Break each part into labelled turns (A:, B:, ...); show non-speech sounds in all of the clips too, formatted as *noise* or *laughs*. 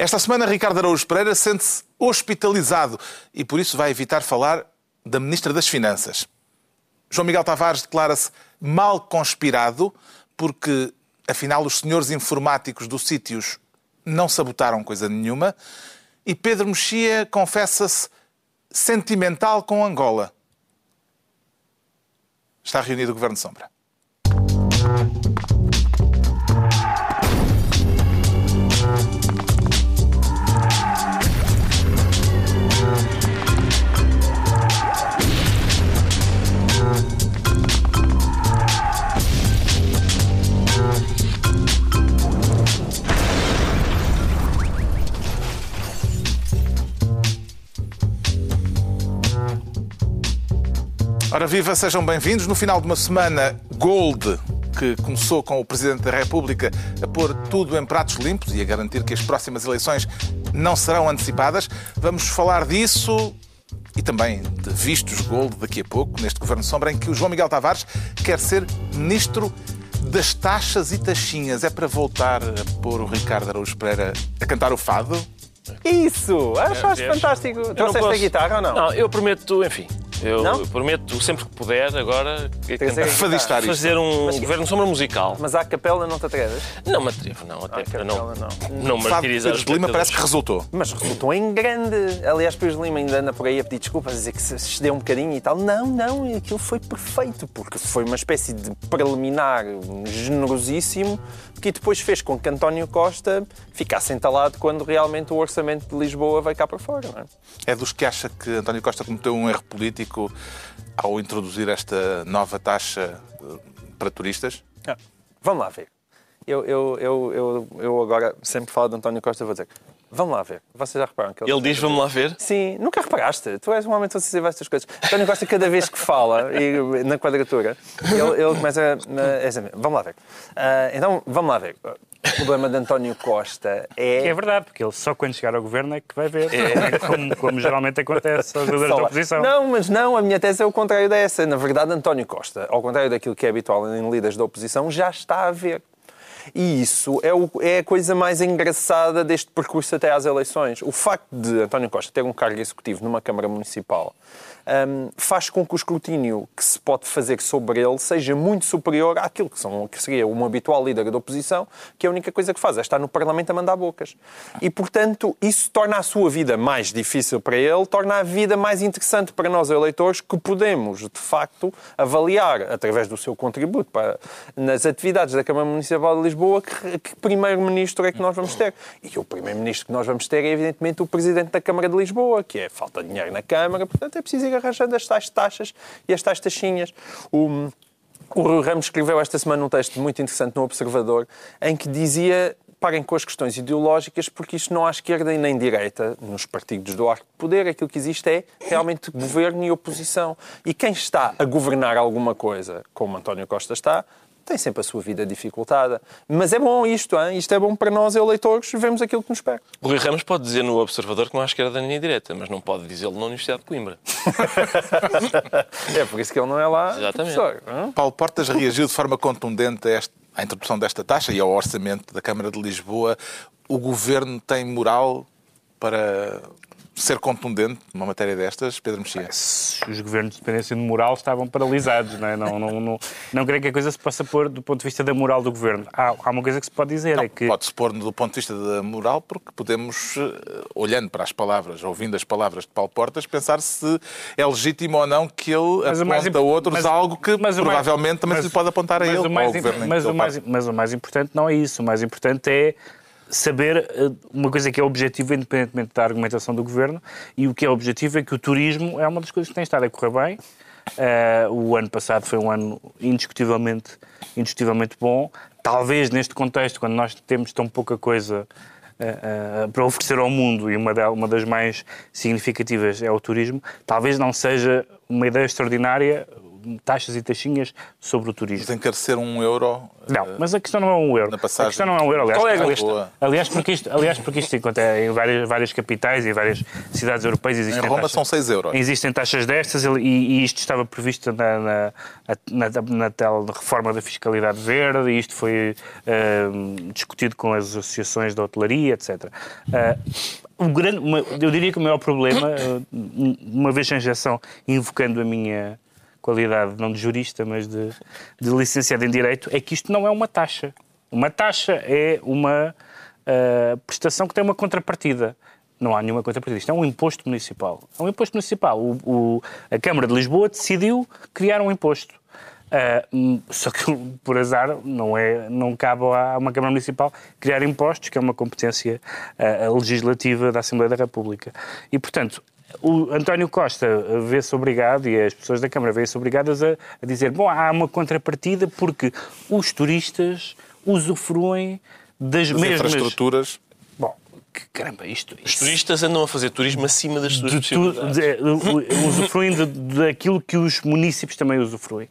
A: Esta semana, Ricardo Araújo Pereira sente-se hospitalizado e por isso vai evitar falar da Ministra das Finanças. João Miguel Tavares declara-se mal conspirado porque, afinal, os senhores informáticos dos sítios não sabotaram coisa nenhuma. E Pedro Mexia confessa-se sentimental com Angola. Está reunido o Governo Sombra. Ora viva, sejam bem-vindos. No final de uma semana Gold, que começou com o Presidente da República a pôr tudo em pratos limpos e a garantir que as próximas eleições não serão antecipadas, vamos falar disso e também de vistos Gold daqui a pouco, neste Governo Sombra, em que o João Miguel Tavares quer ser Ministro das Taxas e Taxinhas. É para voltar a pôr o Ricardo Araújo Pereira a cantar o fado?
B: Isso! Achaste fantástico. Trouxeste a guitarra ou não?
C: Não, eu prometo, enfim, eu não? prometo sempre que puder agora
A: Fadistar
C: fazer um mas, governo sombra musical.
B: Mas à capela não te atreves?
C: Não me atrevo, não, até para não, não. não martirizar
A: os Lima parece que resultou.
B: Mas resultou em grande. Aliás, Pedro Lima ainda anda por aí a pedir desculpas, a dizer que se excedeu um bocadinho e tal. Não, não, aquilo foi perfeito, porque foi uma espécie de preliminar generosíssimo que depois fez com que António Costa ficasse entalado quando realmente o orçamento de Lisboa vai cá para fora. Não é?
A: é dos que acha que António Costa cometeu um erro político ao introduzir esta nova taxa eh, para turistas?
B: Ah, vamos lá ver. Eu, eu, eu, eu, eu agora sempre falo de António Costa, vou dizer Vamos lá ver. Vocês já reparam que
C: ele... ele diz vamos lá ver?
B: Sim, nunca reparaste. Tu és um homem que você estas coisas. António Costa, cada vez que fala, e, na quadratura, ele, ele começa a, a, Vamos lá ver. Uh, então, vamos lá ver. O problema de António Costa é.
D: Que é verdade, porque ele só quando chegar ao governo é que vai ver. É. Como, como geralmente acontece aos líderes da oposição.
B: Não, mas não, a minha tese é o contrário dessa. Na verdade, António Costa, ao contrário daquilo que é habitual em líderes da oposição, já está a ver. E isso é, o, é a coisa mais engraçada deste percurso até às eleições. O facto de António Costa ter um cargo executivo numa Câmara Municipal um, faz com que o escrutínio que se pode fazer sobre ele seja muito superior àquilo que, são, que seria um habitual líder da oposição, que a única coisa que faz é estar no Parlamento a mandar bocas. E, portanto, isso torna a sua vida mais difícil para ele, torna a vida mais interessante para nós eleitores, que podemos, de facto, avaliar, através do seu contributo para, nas atividades da Câmara Municipal de Lisboa, que, que primeiro-ministro é que nós vamos ter. E o primeiro-ministro que nós vamos ter é, evidentemente, o presidente da Câmara de Lisboa, que é falta de dinheiro na Câmara, portanto, é preciso ir arranjando as tais taxas e as tais taxinhas. O, o Rui Ramos escreveu esta semana um texto muito interessante no Observador em que dizia parem com as questões ideológicas, porque isto não há esquerda e nem direita nos partidos do arco de poder. Aquilo que existe é realmente governo e oposição. E quem está a governar alguma coisa, como António Costa está, tem sempre a sua vida dificultada. Mas é bom isto, hein? isto é bom para nós, eleitores, vemos aquilo que nos pega.
C: O Rui Ramos pode dizer no Observador que não há esquerda nem direita, mas não pode dizê-lo na Universidade de Coimbra. *laughs*
B: é por isso que ele não é lá
C: Exatamente.
A: Paulo Portas reagiu de forma contundente a esta à introdução desta taxa e ao orçamento da Câmara de Lisboa, o governo tem moral para ser contundente numa matéria destas, Pedro Mexia?
D: Se os governos de dependência de moral estavam paralisados, não, é? não, não, não, não, creio que a coisa se possa pôr do ponto de vista da moral do governo. Há, há uma coisa que se pode dizer,
A: não,
D: é que...
A: Pode-se pôr do ponto de vista da moral porque podemos, eh, olhando para as palavras, ouvindo as palavras de Paulo Portas, pensar se é legítimo ou não que ele mas aponta a outros mas, algo que mas provavelmente mais, também mas, se pode apontar a ele. O mais,
D: mas, o mais, mas o mais importante não é isso. O mais importante é saber eh, uma coisa que é objetivo, independentemente da argumentação do governo, e o que é objetivo é que o turismo é uma das coisas que tem estado a correr bem. Uh, o ano passado foi um ano indiscutivelmente, indiscutivelmente bom. Talvez neste contexto, quando nós temos tão pouca coisa uh, uh, para oferecer ao mundo, e uma, de, uma das mais significativas é o turismo, talvez não seja uma ideia extraordinária taxas e taxinhas sobre o turismo.
A: Que encarecer um euro.
D: Não, mas a questão não é um euro.
A: Na
D: A
A: passagem.
D: questão não é um euro. Aliás,
C: Qual é a
D: aliás,
A: boa?
D: aliás, porque isto, aliás, porque isto encontra em várias, várias capitais e várias cidades europeias
A: Em
D: existem
A: Roma
D: taxas.
A: são 6 euros.
D: Existem taxas destas e, e isto estava previsto na, na, na, na tal reforma da fiscalidade verde e isto foi ahm, discutido com as associações da hotelaria, etc. Ah, o grande, eu diria que o maior problema, uma vez sem injeção, invocando a minha qualidade não de jurista, mas de, de licenciado em Direito, é que isto não é uma taxa. Uma taxa é uma ah, prestação que tem uma contrapartida. Não há nenhuma contrapartida. Isto é um imposto municipal. É um imposto municipal. O- o- a Câmara de Lisboa decidiu criar um imposto. Hum, só que, *laughs* por azar, não, é, não cabe a uma Câmara Municipal criar impostos, que é uma competência ah, legislativa da Assembleia da República. E, portanto, o António Costa vê-se obrigado, e as pessoas da Câmara vêem-se obrigadas a, a dizer: bom, há uma contrapartida porque os turistas usufruem das
A: As
D: mesmas.
A: infraestruturas.
D: Bom, que caramba, isto.
C: Os turistas andam a fazer turismo acima das suas
D: de tu,
C: possibilidades.
D: de, usufruem de- daquilo que os municípios também usufruem.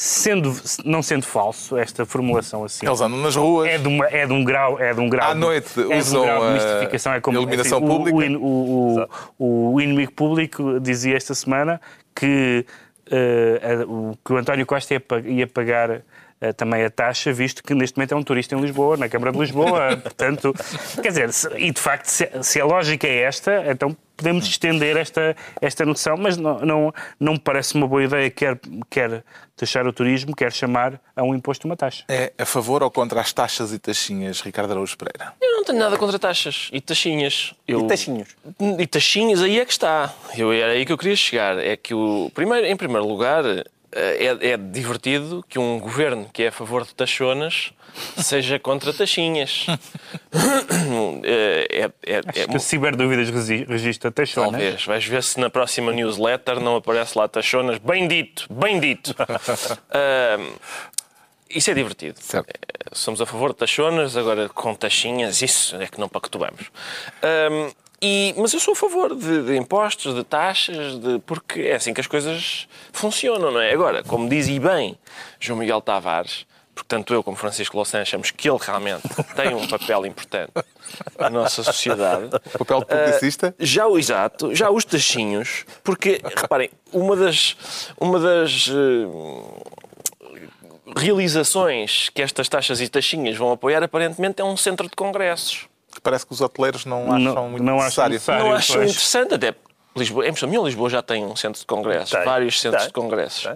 D: Sendo, não sendo falso esta formulação assim.
A: Eles andam nas ruas.
D: É de, uma, é de um grau, é de um grau.
A: À noite
D: é de um
A: usam
D: grau de mistificação. É como,
A: iluminação
D: o-
A: pública.
D: O, o, o, o inimigo público dizia esta semana que, o, que o António Costa ia, ia pagar eh, também a taxa, visto que neste momento é um turista em Lisboa, na Câmara de Lisboa. *laughs* Portanto, quer dizer, se- e de facto, se, se a lógica é esta, então podemos estender esta, esta noção, mas não, não, não me parece uma boa ideia, quer, quer taxar o turismo, quer chamar a um imposto uma taxa.
A: É a favor ou contra as taxas e taxinhas, Ricardo Araújo Pereira?
C: Eu não tenho nada contra taxas e taxinhas. Eu...
B: E taxinhos.
C: E taxinhas, aí é que está. Eu, era aí que eu queria chegar. É que, o, primeiro, em primeiro lugar, é, é divertido que um governo que é a favor de taxonas seja contra taxinhas. *coughs* é, é, é,
D: Acho
C: é-
D: que o Ciberdúvidas regi- registra taxonas.
C: Talvez. Vais ver se na próxima newsletter não aparece lá taxonas. Bem dito, bem dito. *laughs* Ahm, isso é divertido.
A: Certo.
C: Eh, Somos a favor de taxonas, agora com taxinhas, isso é que não pactuamos. E, mas eu sou a favor de, de impostos, de taxas, de, porque é assim que as coisas funcionam, não é? Agora, como diz e bem João Miguel Tavares, porque tanto eu como Francisco Louçã achamos que ele realmente tem um papel importante na nossa sociedade.
A: Papel de publicista?
C: Uh, já o exato, já os taxinhos, porque reparem, uma das uma das uh, realizações que estas taxas e taxinhas vão apoiar aparentemente é um centro de congressos.
A: Parece que os hoteleiros não acham
D: Não-
A: muito
D: não acham
A: necessário.
D: necessário.
C: Não acho
D: pois.
C: interessante até Lisboa, em Lisboa, Lisboa já tem um centro de congressos,
B: Tem,
C: vários centros
B: tem,
C: de congressos.
B: tem.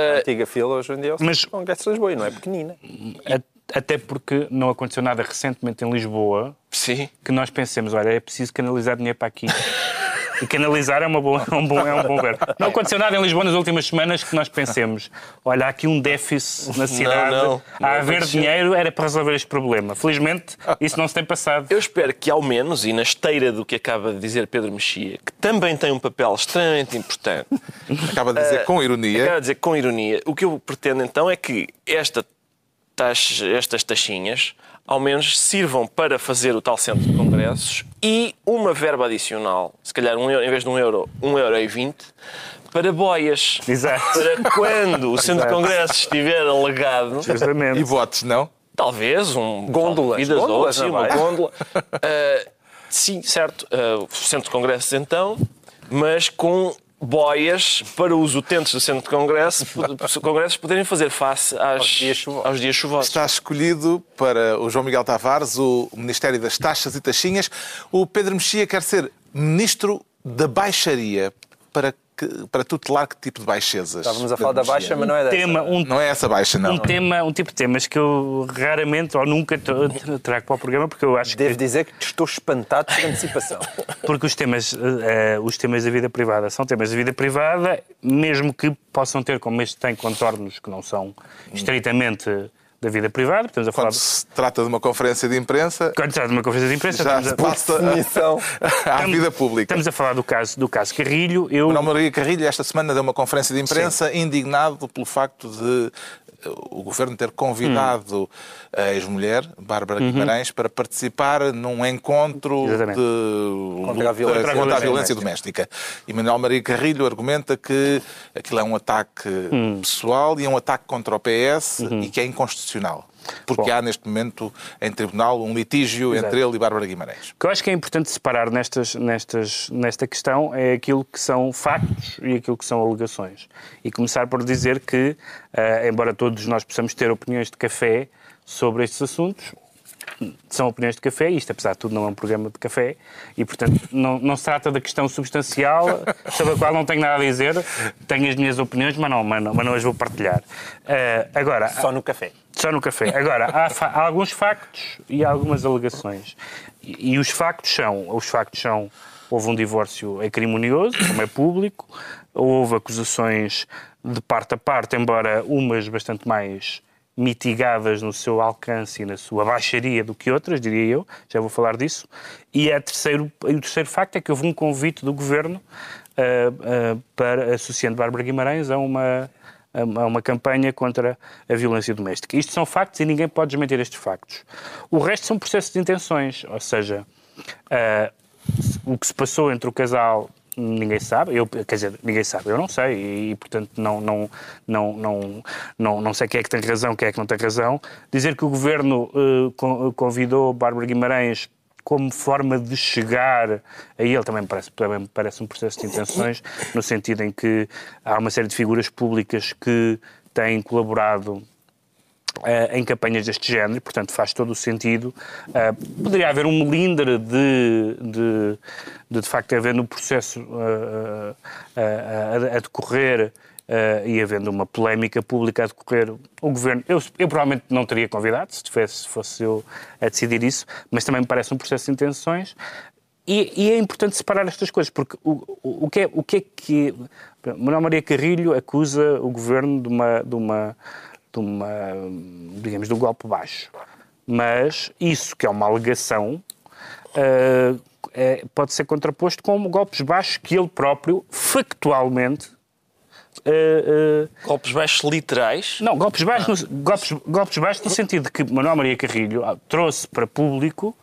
B: A antiga fila hoje em dia é o
D: Mas-
B: Congresso de Lisboa e não é pequenina.
D: A- Até porque não aconteceu nada recentemente em Lisboa
C: Sim.
D: que nós pensemos, olha, é preciso canalizar dinheiro para aqui. *laughs* E canalizar é, uma boa, é, um bom, é um bom verbo. Não aconteceu nada em Lisboa nas últimas semanas que nós pensemos, olha, há aqui um déficit na cidade,
C: não, não
D: a haver
C: aconteceu.
D: dinheiro era para resolver este problema. Felizmente, isso não se tem passado.
C: Eu espero que, ao menos, e na esteira do que acaba de dizer Pedro Mexia, que também tem um papel extremamente importante, *laughs*
A: Acaba de dizer com ironia.
C: Quero dizer com ironia, o que eu pretendo então é que esta taxa- estas taxinhas ao menos sirvam para fazer o tal centro de congressos e uma verba adicional, se calhar um euro, em vez de um euro, um euro e vinte, para boias.
D: Exato.
C: Para quando o centro de congressos estiver alegado,
D: Justamente.
A: E votos, não?
C: talvez um
B: Gôndolas.
C: vidas
B: Gôndolas,
C: sim, uma gôndola. Ah, sim, certo. O centro de congressos então, mas com boias para os utentes do centro de congresso, congressos poderem fazer face às,
B: Aos dias chuvosos.
C: aos dias chuvosos.
A: Está escolhido para o João Miguel Tavares o Ministério das Taxas e Taxinhas. O Pedro Mexia quer ser Ministro da Baixaria. Para, que, para tutelar que tipo de baixezas?
B: Estávamos a falar da baixa, mas não é dessa.
D: Tema, um,
A: Não é essa baixa, não.
D: um tema, um tipo de temas que eu raramente ou nunca tra- tra- trago para o programa porque eu acho que
B: Devo dizer que estou espantado por antecipação. *laughs*
D: Porque os temas, eh, os temas da vida privada são temas da vida privada, mesmo que possam ter, como este tem, contornos que não são estritamente da vida privada. Estamos a falar
A: Quando
D: de,
A: se trata de uma conferência de imprensa,
D: quando se trata de uma conferência de imprensa,
A: já
D: estamos
A: se
D: a,
A: passa
B: definição. *laughs*
A: à vida pública.
D: estamos a falar do caso, do caso Carrilho. Eu,
A: Manuel Maria Carrilho esta semana deu uma conferência de imprensa indignado pelo facto de o governo ter convidado a ex-mulher, Bárbara Guimarães, para participar num encontro
D: Exatamente.
A: de
B: Contra a violência
A: contra a
B: doméstica.
A: violência doméstica. E Manuel Maria Carrilho argumenta que aquilo é um ataque pessoal e é um ataque contra o PS e que é inconstitucional. Porque
D: Bom.
A: há neste momento em tribunal um litígio
D: Exato.
A: entre ele e Bárbara Guimarães.
D: O que eu acho que é importante separar nestas, nestas, nesta questão é aquilo que são factos e aquilo que são alegações. E começar por dizer que, eh, embora todos nós possamos ter opiniões de café sobre estes assuntos, são opiniões de café, e isto, apesar de tudo, não é um programa de café, e, portanto, não, não se trata da questão substancial sobre a qual não tenho nada a dizer. Tenho as minhas opiniões, mas não, mas não, mas não as vou partilhar. Eh, agora,
B: Só no café.
D: só no café. Agora, há, há alguns factos e há algumas alegações. E, e os factos são, os factos são, houve um divórcio acrimonioso, como é público, houve acusações de parte a parte, embora umas bastante mais mitigadas no seu alcance e na sua baixaria do que outras, diria eu, já vou falar disso. E, é terceiro, o terceiro facto é que houve um convite do Governo ah, ah, para, associando Bárbara Guimarães a uma, a uma- a campanha contra a violência doméstica. Isto são factos e ninguém pode desmentir estes factos. O resto são processos de intenções, ou seja, ah, o que se passou entre o casal ninguém sabe, eu, quer dizer, ninguém sabe, eu não sei e, portanto não, não, não, não, não, não sei quem é que tem razão, quem é que não tem razão. Dizer que o Governo con- convidou Bárbara Guimarães como forma de chegar a ele também me parece, também me parece um processo de intenções, no sentido em que há uma série de figuras públicas que têm colaborado em campanhas deste género, portanto faz todo o sentido. Eh, poderia haver um melindre de, de, de, de facto, haver no processo eh, eh, a, a decorrer eh, e havendo uma polémica pública a decorrer, o governo, eu, eu provavelmente não teria convidado, se tivesse, se fosse eu a decidir isso, mas também me parece um processo de intenções. E, e é importante separar estas coisas, porque o, o, o que, é, o que é que. Manuel Maria Carrilho acusa o governo de uma, de uma, de uma digamos, de um golpe baixo. Mas isso, que é uma alegação, eh, é- pode ser contraposto com golpes baixos que ele próprio, factualmente, eh, eh,
C: Golpes baixos literais.
D: não, golpes baixos, no, golpes, golpes baixos no sentido de que Manuel Maria Carrilho ah, trouxe para público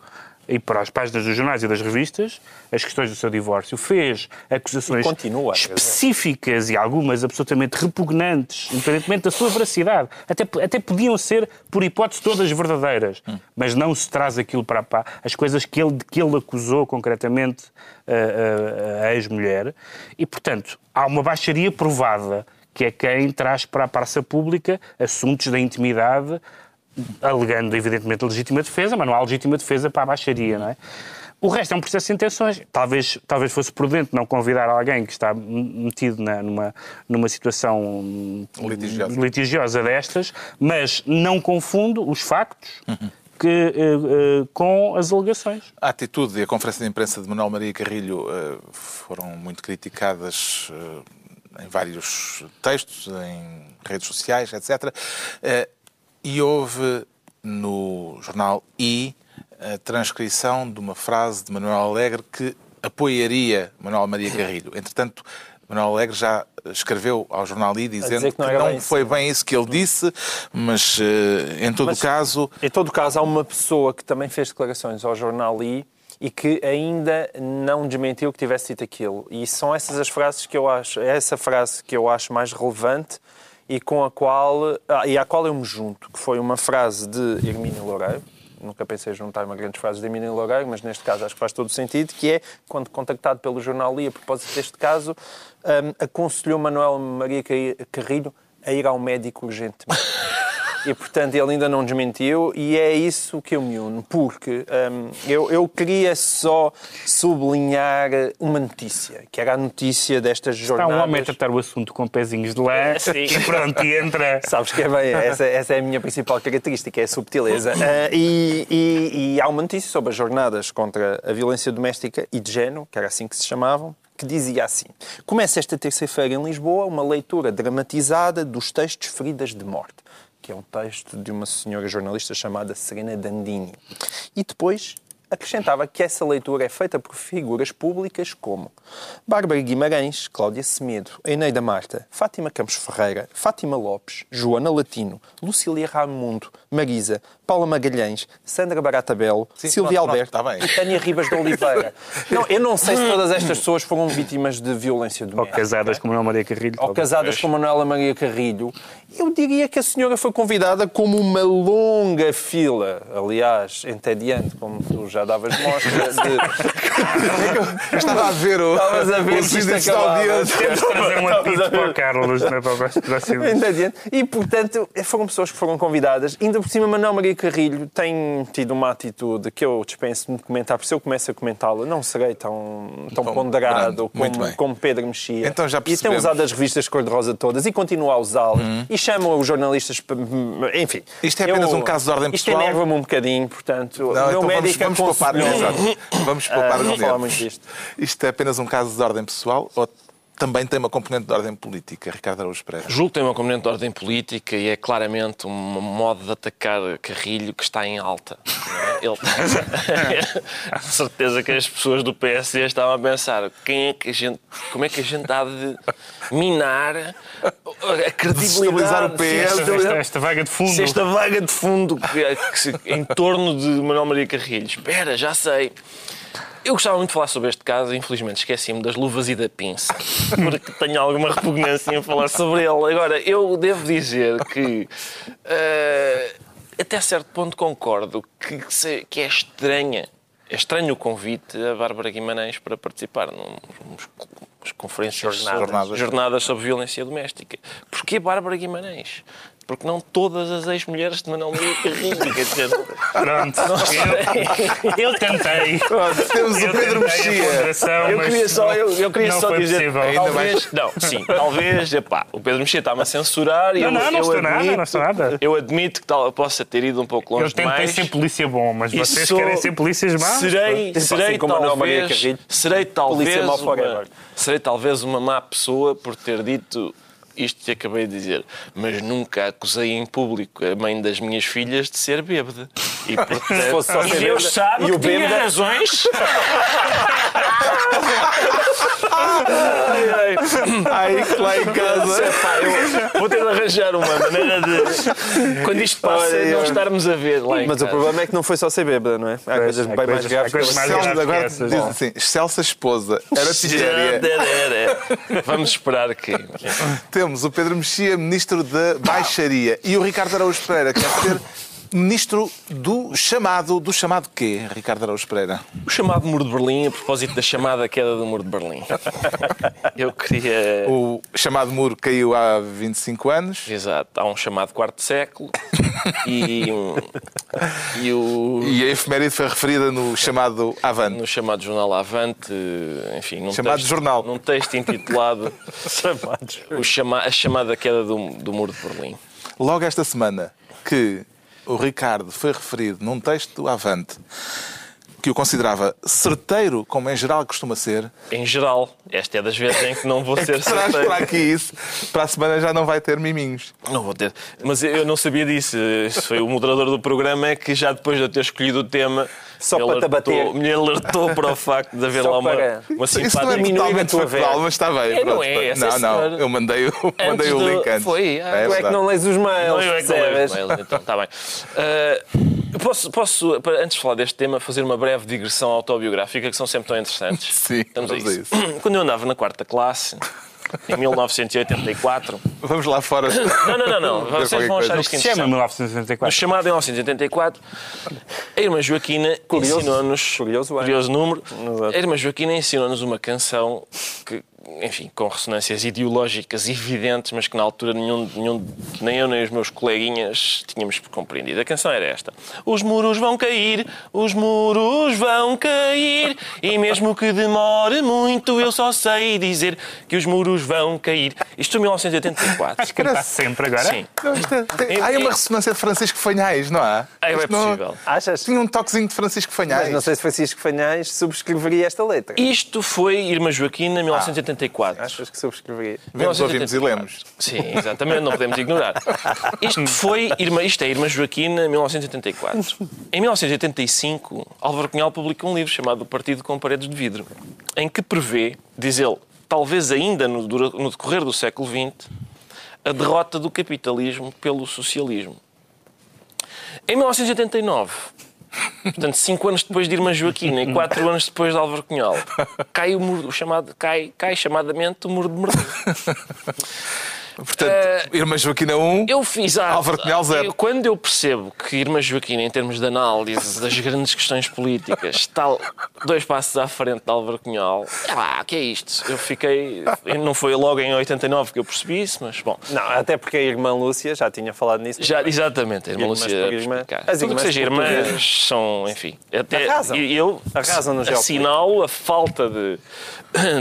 D: e para as páginas dos jornais e das revistas as questões do seu divórcio, fez acusações
B: continua a
D: específicas e algumas absolutamente repugnantes, independentemente da sua veracidade. Até, até podiam ser, por hipótese, todas verdadeiras, mas não se traz aquilo para pá. As coisas que ele, que ele acusou concretamente a, a- a ex-mulher. E, portanto, há uma baixaria provada que é quem traz para a praça pública assuntos da intimidade, alegando, evidentemente, legítima defesa, mas não há legítima defesa para a baixaria, não é? O resto é um processo de intenções. Talvez, talvez fosse prudente não convidar alguém que está metido na- numa, numa situação
A: Litigiosa.
D: litigiosa destas, mas não confundo os factos que, eh, eh, com as alegações.
A: A atitude e a conferência de imprensa de Manuel Maria Carrilho eh, foram muito criticadas em vários textos, em redes sociais, etc. E houve no jornal I a transcrição de uma frase de Manuel Alegre que apoiaria Manuel Maria Carrilho. Entretanto, Manuel Alegre já escreveu ao jornal I dizendo que
B: que não
A: não,
B: era bem isso.
A: foi bem isso que ele disse, mas eh, em todo
B: Mas-
A: caso
B: Em todo caso, há uma pessoa que também fez declarações ao jornal I e que ainda não desmentiu que tivesse dito aquilo. E são essas as frases que eu acho, é essa frase que eu acho mais relevante e com a qual ah, e à qual eu me junto, que foi uma frase de Hermínio Loureiro. Nunca pensei juntar-me a grandes frases de Hermínio Loureiro, mas neste caso acho que faz todo o sentido, que é, quando contactado pelo jornal I a propósito deste caso, hum, aconselhou Manuel Maria Carrilho a ir ao médico urgentemente. *laughs* E, portanto, ele ainda não desmentiu e é isso que eu me uno, porque hum, eu, eu queria só sublinhar uma notícia, que era a notícia destas
D: Está
B: jornadas...
D: um homem a tratar o assunto com pezinhos de lã
C: Sim.
D: e pronto, e entra.
B: Sabes que é bem, essa, essa é a minha principal característica, é a subtileza. Ah, e, e- e há uma notícia sobre as jornadas contra a violência doméstica e de género, que era assim que se chamavam, que dizia assim: Começa esta terça-feira em Lisboa uma leitura dramatizada dos textos Feridas de Morte, que é um texto de uma senhora jornalista chamada Serena Dandini. E depois acrescentava que essa leitura é feita por figuras públicas como Bárbara Guimarães, Cláudia Semedo, Eneida Marta, Fátima Campos Ferreira, Fátima Lopes, Joana Latino, Lucília Raimundo, Marisa, Paula Magalhães, Sandra Barata Belo,
A: Sim,
B: Silvia
A: pronto,
B: Alberto
A: pronto, tá
B: e Tânia Ribas de Oliveira. Não, eu não sei se todas estas pessoas foram vítimas de violência
D: Ou
B: doméstica.
D: casadas com Manuel Maria Carrilho.
B: Ou casadas com Manuela Maria Carrilho, eu diria que a senhora foi convidada como uma longa fila, aliás, entediante, como tu já davas mostra, de... *laughs*
A: Estava a ver o,
B: Estavas a ver
A: o
B: que isto acabava.
A: audiência.
D: Temos de trazer um apito para o Carlos na próxima.
B: entediante. E, portanto, foram pessoas que foram convidadas. Ainda por cima, Manuel Maria Carrilho tem tido uma atitude que eu dispenso de comentar, porque se eu começo a comentá-la, não serei tão, tão
A: Tão
B: ponderado como, como Pedro Mexia.
A: Então já
B: e tem
A: percebemos.
B: usado as revistas cor-de-rosa todas e continua a usá-las. E chama os jornalistas... Enfim.
A: Isto é apenas um caso de ordem
B: Isto
A: pessoal?
B: enerva-me um bocadinho, portanto...
A: Não, então vamos,
B: médico
A: vamos poupar. Exato. Vamos *laughs* poupar
B: Ah,
A: os
B: não falar
A: nervos.
B: muito disto.
A: Isto é apenas um caso de ordem pessoal ou também tem uma componente de ordem política, Ricardo Araújo Pereira?
C: Julgo que tem uma componente de ordem política e é claramente um modo de atacar Carrilho que está em alta. é? Ele... a *laughs* certeza que as pessoas do PSD estavam a pensar quem é que a gente, como é que a gente há de minar a credibilidade
A: o PS.
C: se
D: Esta, esta vaga de fundo.
C: se esta vaga de fundo que, que se- em torno de Manuel Maria Carrilho. Espera, já sei. Eu gostava muito de falar sobre este caso, infelizmente esqueci-me das luvas e da pinça, *laughs* porque tenho alguma repugnância em falar sobre ele. Agora, eu devo dizer que eh, até certo ponto concordo que, que é estranha, é estranho o convite a Bárbara Guimarães para participar nas conferências
A: Jornadas.
C: sobre, jornadas sobre violência doméstica. Porquê Bárbara Guimarães? Porque não todas as ex-mulheres de Manuel Maria Carrilho, quer dizer...
D: Pronto. Eu, *laughs* eu tentei.
A: Temos
D: Eu
A: o Pedro Mexia.
C: Eu queria só, eu, eu queria
D: não
C: só
D: foi
C: dizer,
D: possível.
A: Ainda
C: talvez, não, sim, talvez, epá, o Pedro Mexia está-me a censurar e
D: Não,
C: eu,
D: não, não
C: eu
D: estou nada,
C: admito,
D: não estou nada.
C: Eu admito que tal, possa ter ido um pouco longe
D: Eu tentei
C: demais.
D: ser polícia bom, mas
C: E
D: vocês
C: sou-
D: querem ser polícias más?
C: Serei,
B: Assim
C: serei
B: como a Manuel Maria
C: talvez,
B: Carrilho.
C: serei talvez,
B: Polícia
C: uma, serei talvez uma má pessoa por ter dito isto que acabei de dizer, mas nunca acusei em público a mãe das minhas filhas de ser bêbada. E, portanto,
B: só
C: e Deus sabe
B: e o
C: que tinha
B: bêbada-
C: razões. *laughs*
A: Ai, lá em casa. *laughs*
C: Epá, eu vou ter de arranjar uma maneira de, quando isto passa,
B: Olha, eu-
C: não estarmos a ver lá em
B: Mas o
C: casa.
B: problema é que não foi só ser bêbada, não é? Há coisas bem mais graves
A: agora diz assim, Celso esposa, era *laughs* Tibéria.
C: Vamos esperar que...
A: Temos o Pedro Mexia, ministro da Baixaria, e o Ricardo Araújo Pereira, que quer ser ministro do chamado, do chamado quê, Ricardo Araújo Pereira?
C: O chamado Muro de Berlim, a propósito da chamada queda do Muro de Berlim. *laughs* Eu queria...
A: O chamado muro caiu há 25 anos.
C: Exato, há um chamado quarto século *laughs* e, e o,
A: E a efeméride foi referida no chamado Avante.
C: no chamado jornal Avante, enfim, num
A: Chamado
C: texto,
A: jornal.
C: num texto intitulado *laughs* o chama, A chamada queda do, do Muro de Berlim.
A: Logo esta semana que o Ricardo foi referido num texto do Avante que o considerava certeiro, como em geral costuma ser,
C: Em geral, esta é das vezes em que não vou *laughs* ser
A: traz
C: certeiro.
A: para aqui isso. Para a semana já não vai ter miminhos.
C: Não vou ter. Mas eu não sabia disso. Isso foi o moderador do programa é que já depois de eu ter escolhido o tema
B: Só
C: me
B: para te abater.
C: me alertou para o facto de haver
B: Só
C: lá uma,
B: para-
C: uma
A: Isso não é
C: simpática.
A: totalmente factual, mas está bem.
C: É, não
A: pronto.
C: é, é,
A: não, não. Eu mandei, o- mandei o
C: do-
A: link antes.
C: Foi, ah,
A: É
B: Tu é que não lês os mails,
C: Não, eu é que não leio
B: percebes?
C: os mails, então está bem. Ah, *laughs* posso, posso, antes de falar deste tema, fazer uma breve digressão autobiográfica que são sempre tão interessantes? *laughs*
A: Sim,
C: Estamos a
A: a
C: isso. *clears throat* Quando eu andava na quarta classe, em *laughs* 1984.
A: Vamos lá fora.
C: Não, não, não, não. *laughs* Vocês vão achar
A: coisa.
C: isto
D: Se chama
C: interessante.
D: 1964.
C: No chamado em 1984, a irmã Joaquina
B: Curioso.
C: ensinou-nos.
B: Curioso, é.
C: curioso número.
B: Exato.
C: A irmã Joaquina ensinou-nos uma canção que, enfim, com ressonâncias ideológicas evidentes, mas que na altura nenhum, nenhum, nem eu nem os meus coleguinhas tínhamos compreendido. A canção era esta: Os muros vão cair, os muros vão cair, e mesmo que demore muito, eu só sei dizer que os muros vão cair. Isto em 1984.
D: Acho que está sempre agora.
C: Sim.
A: Não, isto é- tem- Há aí uma ressonância de Francisco Fanhais, não há?
C: É, é
A: Isto não-
C: possível.
B: Achas?
A: Tinha um toquezinho de Francisco Fanhais.
B: Mas não sei se Francisco Fanhais subscreveria esta letra.
C: Isto foi Irmã Joaquina, 1984. 1984.
B: Achas que subscreveria?
A: Vemos, ouvimos e
C: 1984.
A: lemos.
C: Sim, exatamente, não podemos ignorar. Isto foi, Irma, isto é Irmã Joaquina, 1984. Em 1985, Álvaro Cunhal publica um livro chamado O Partido com Paredes de Vidro, em que prevê, diz ele, talvez ainda no, no decorrer do século XX, a derrota do capitalismo pelo socialismo. Em 1989, portanto, cinco anos depois de Irmã Joaquina e quatro anos depois de Álvaro Cunhal, cai o muro, o chamado, cai, cai chamadamente o muro de Berlim.
A: Portanto, Irmã Joaquina 1,
C: Eu fiz a.
A: Álvaro Cunhal, zero.
C: Eu- Quando eu percebo que Irmã Joaquina, em termos de análise das grandes questões políticas, está dois passos à frente de Álvaro Cunhal, o que é isto? Eu fiquei. Não foi logo em 89 que eu percebi isso, mas bom.
B: Não, até porque a irmã Lúcia já tinha falado nisso.
C: Já, exatamente, a irmã
B: Irmãs
C: Lúcia.
B: irmã. As
C: Tudo que
B: irmãs
C: seja irmãs são, enfim. Até,
B: Arrasam.
C: e eu
B: Arrasam no
C: assinalo a falta de,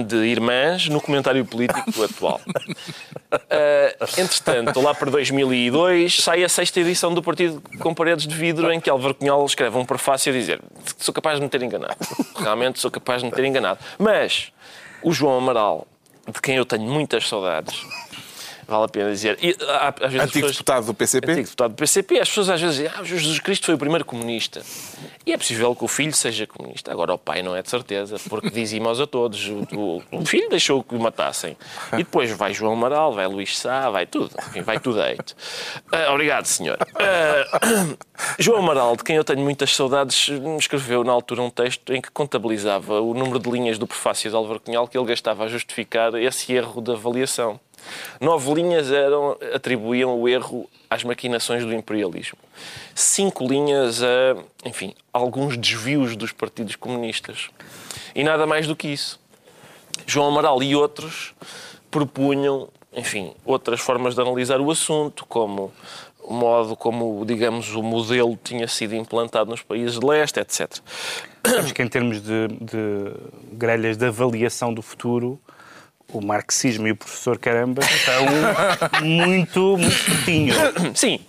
C: de irmãs no comentário político atual. *laughs* Ah, entretanto, lá para 2002, sai a sexta edição do Partido com Paredes de Vidro, em que Álvaro Cunhal escreve um prefácio a dizer sou capaz de me ter enganado. Realmente sou capaz de me ter enganado. Mas o João Amaral, de quem eu tenho muitas saudades, vale a pena dizer. E, há- às vezes
A: antigo
C: pessoas-
A: deputado do PCP.
C: antigo deputado do PCP, as pessoas às vezes dizem ah, Jesus Cristo foi o primeiro comunista. E é possível que o filho seja comunista. Agora o pai não é de certeza, porque dizimos a todos. O, o- o filho deixou que o matassem. E depois vai João Amaral, vai Luís Sá, vai tudo. Enfim, vai tudo deito. Ah, obrigado, senhor. Ah, João Amaral, de quem eu tenho muitas saudades, escreveu na altura um texto em que contabilizava o número de linhas do prefácio de Álvaro Cunhal que ele gastava a justificar esse erro de avaliação. Nove linhas eram, atribuíam o erro às maquinações do imperialismo. Cinco linhas a, enfim, alguns desvios dos partidos comunistas. E nada mais do que isso. João Amaral e outros propunham, enfim, outras formas de analisar o assunto, como o modo como, digamos, o modelo tinha sido implantado nos países de leste, etc.
D: Acho que em termos de, de grelhas de avaliação do futuro, o marxismo e o professor Caramba estão muito, muito pertinho.
C: Sim,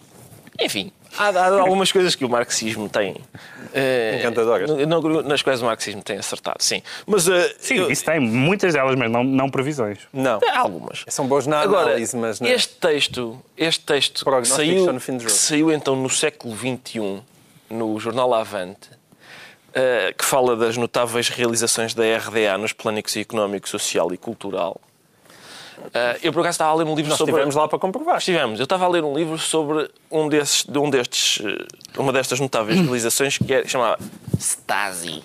C: enfim, há, há algumas coisas que o marxismo tem. eh,
B: Encantadoras.
C: nas quais o marxismo tem acertado, sim. Mas eh,
D: Sim,
C: eu-
D: isso tem muitas delas, mas não, não previsões.
B: Não.
C: algumas.
B: São bons na
C: Agora,
B: análise, mas não.
C: este texto, este texto que saiu, que saiu então no século XXI, no jornal Avante, eh, que fala das notáveis realizações da RDA nos plânicos económico, social e cultural. Eh, eu, por acaso, estava a ler um livro
B: Nós
C: sobre...
B: estivemos lá para comprovar.
C: Estivemos. Eu estava a ler um livro sobre um desses, de um destes, eh, uma destas notáveis *clears throat* realizações que é, chamava Stasi.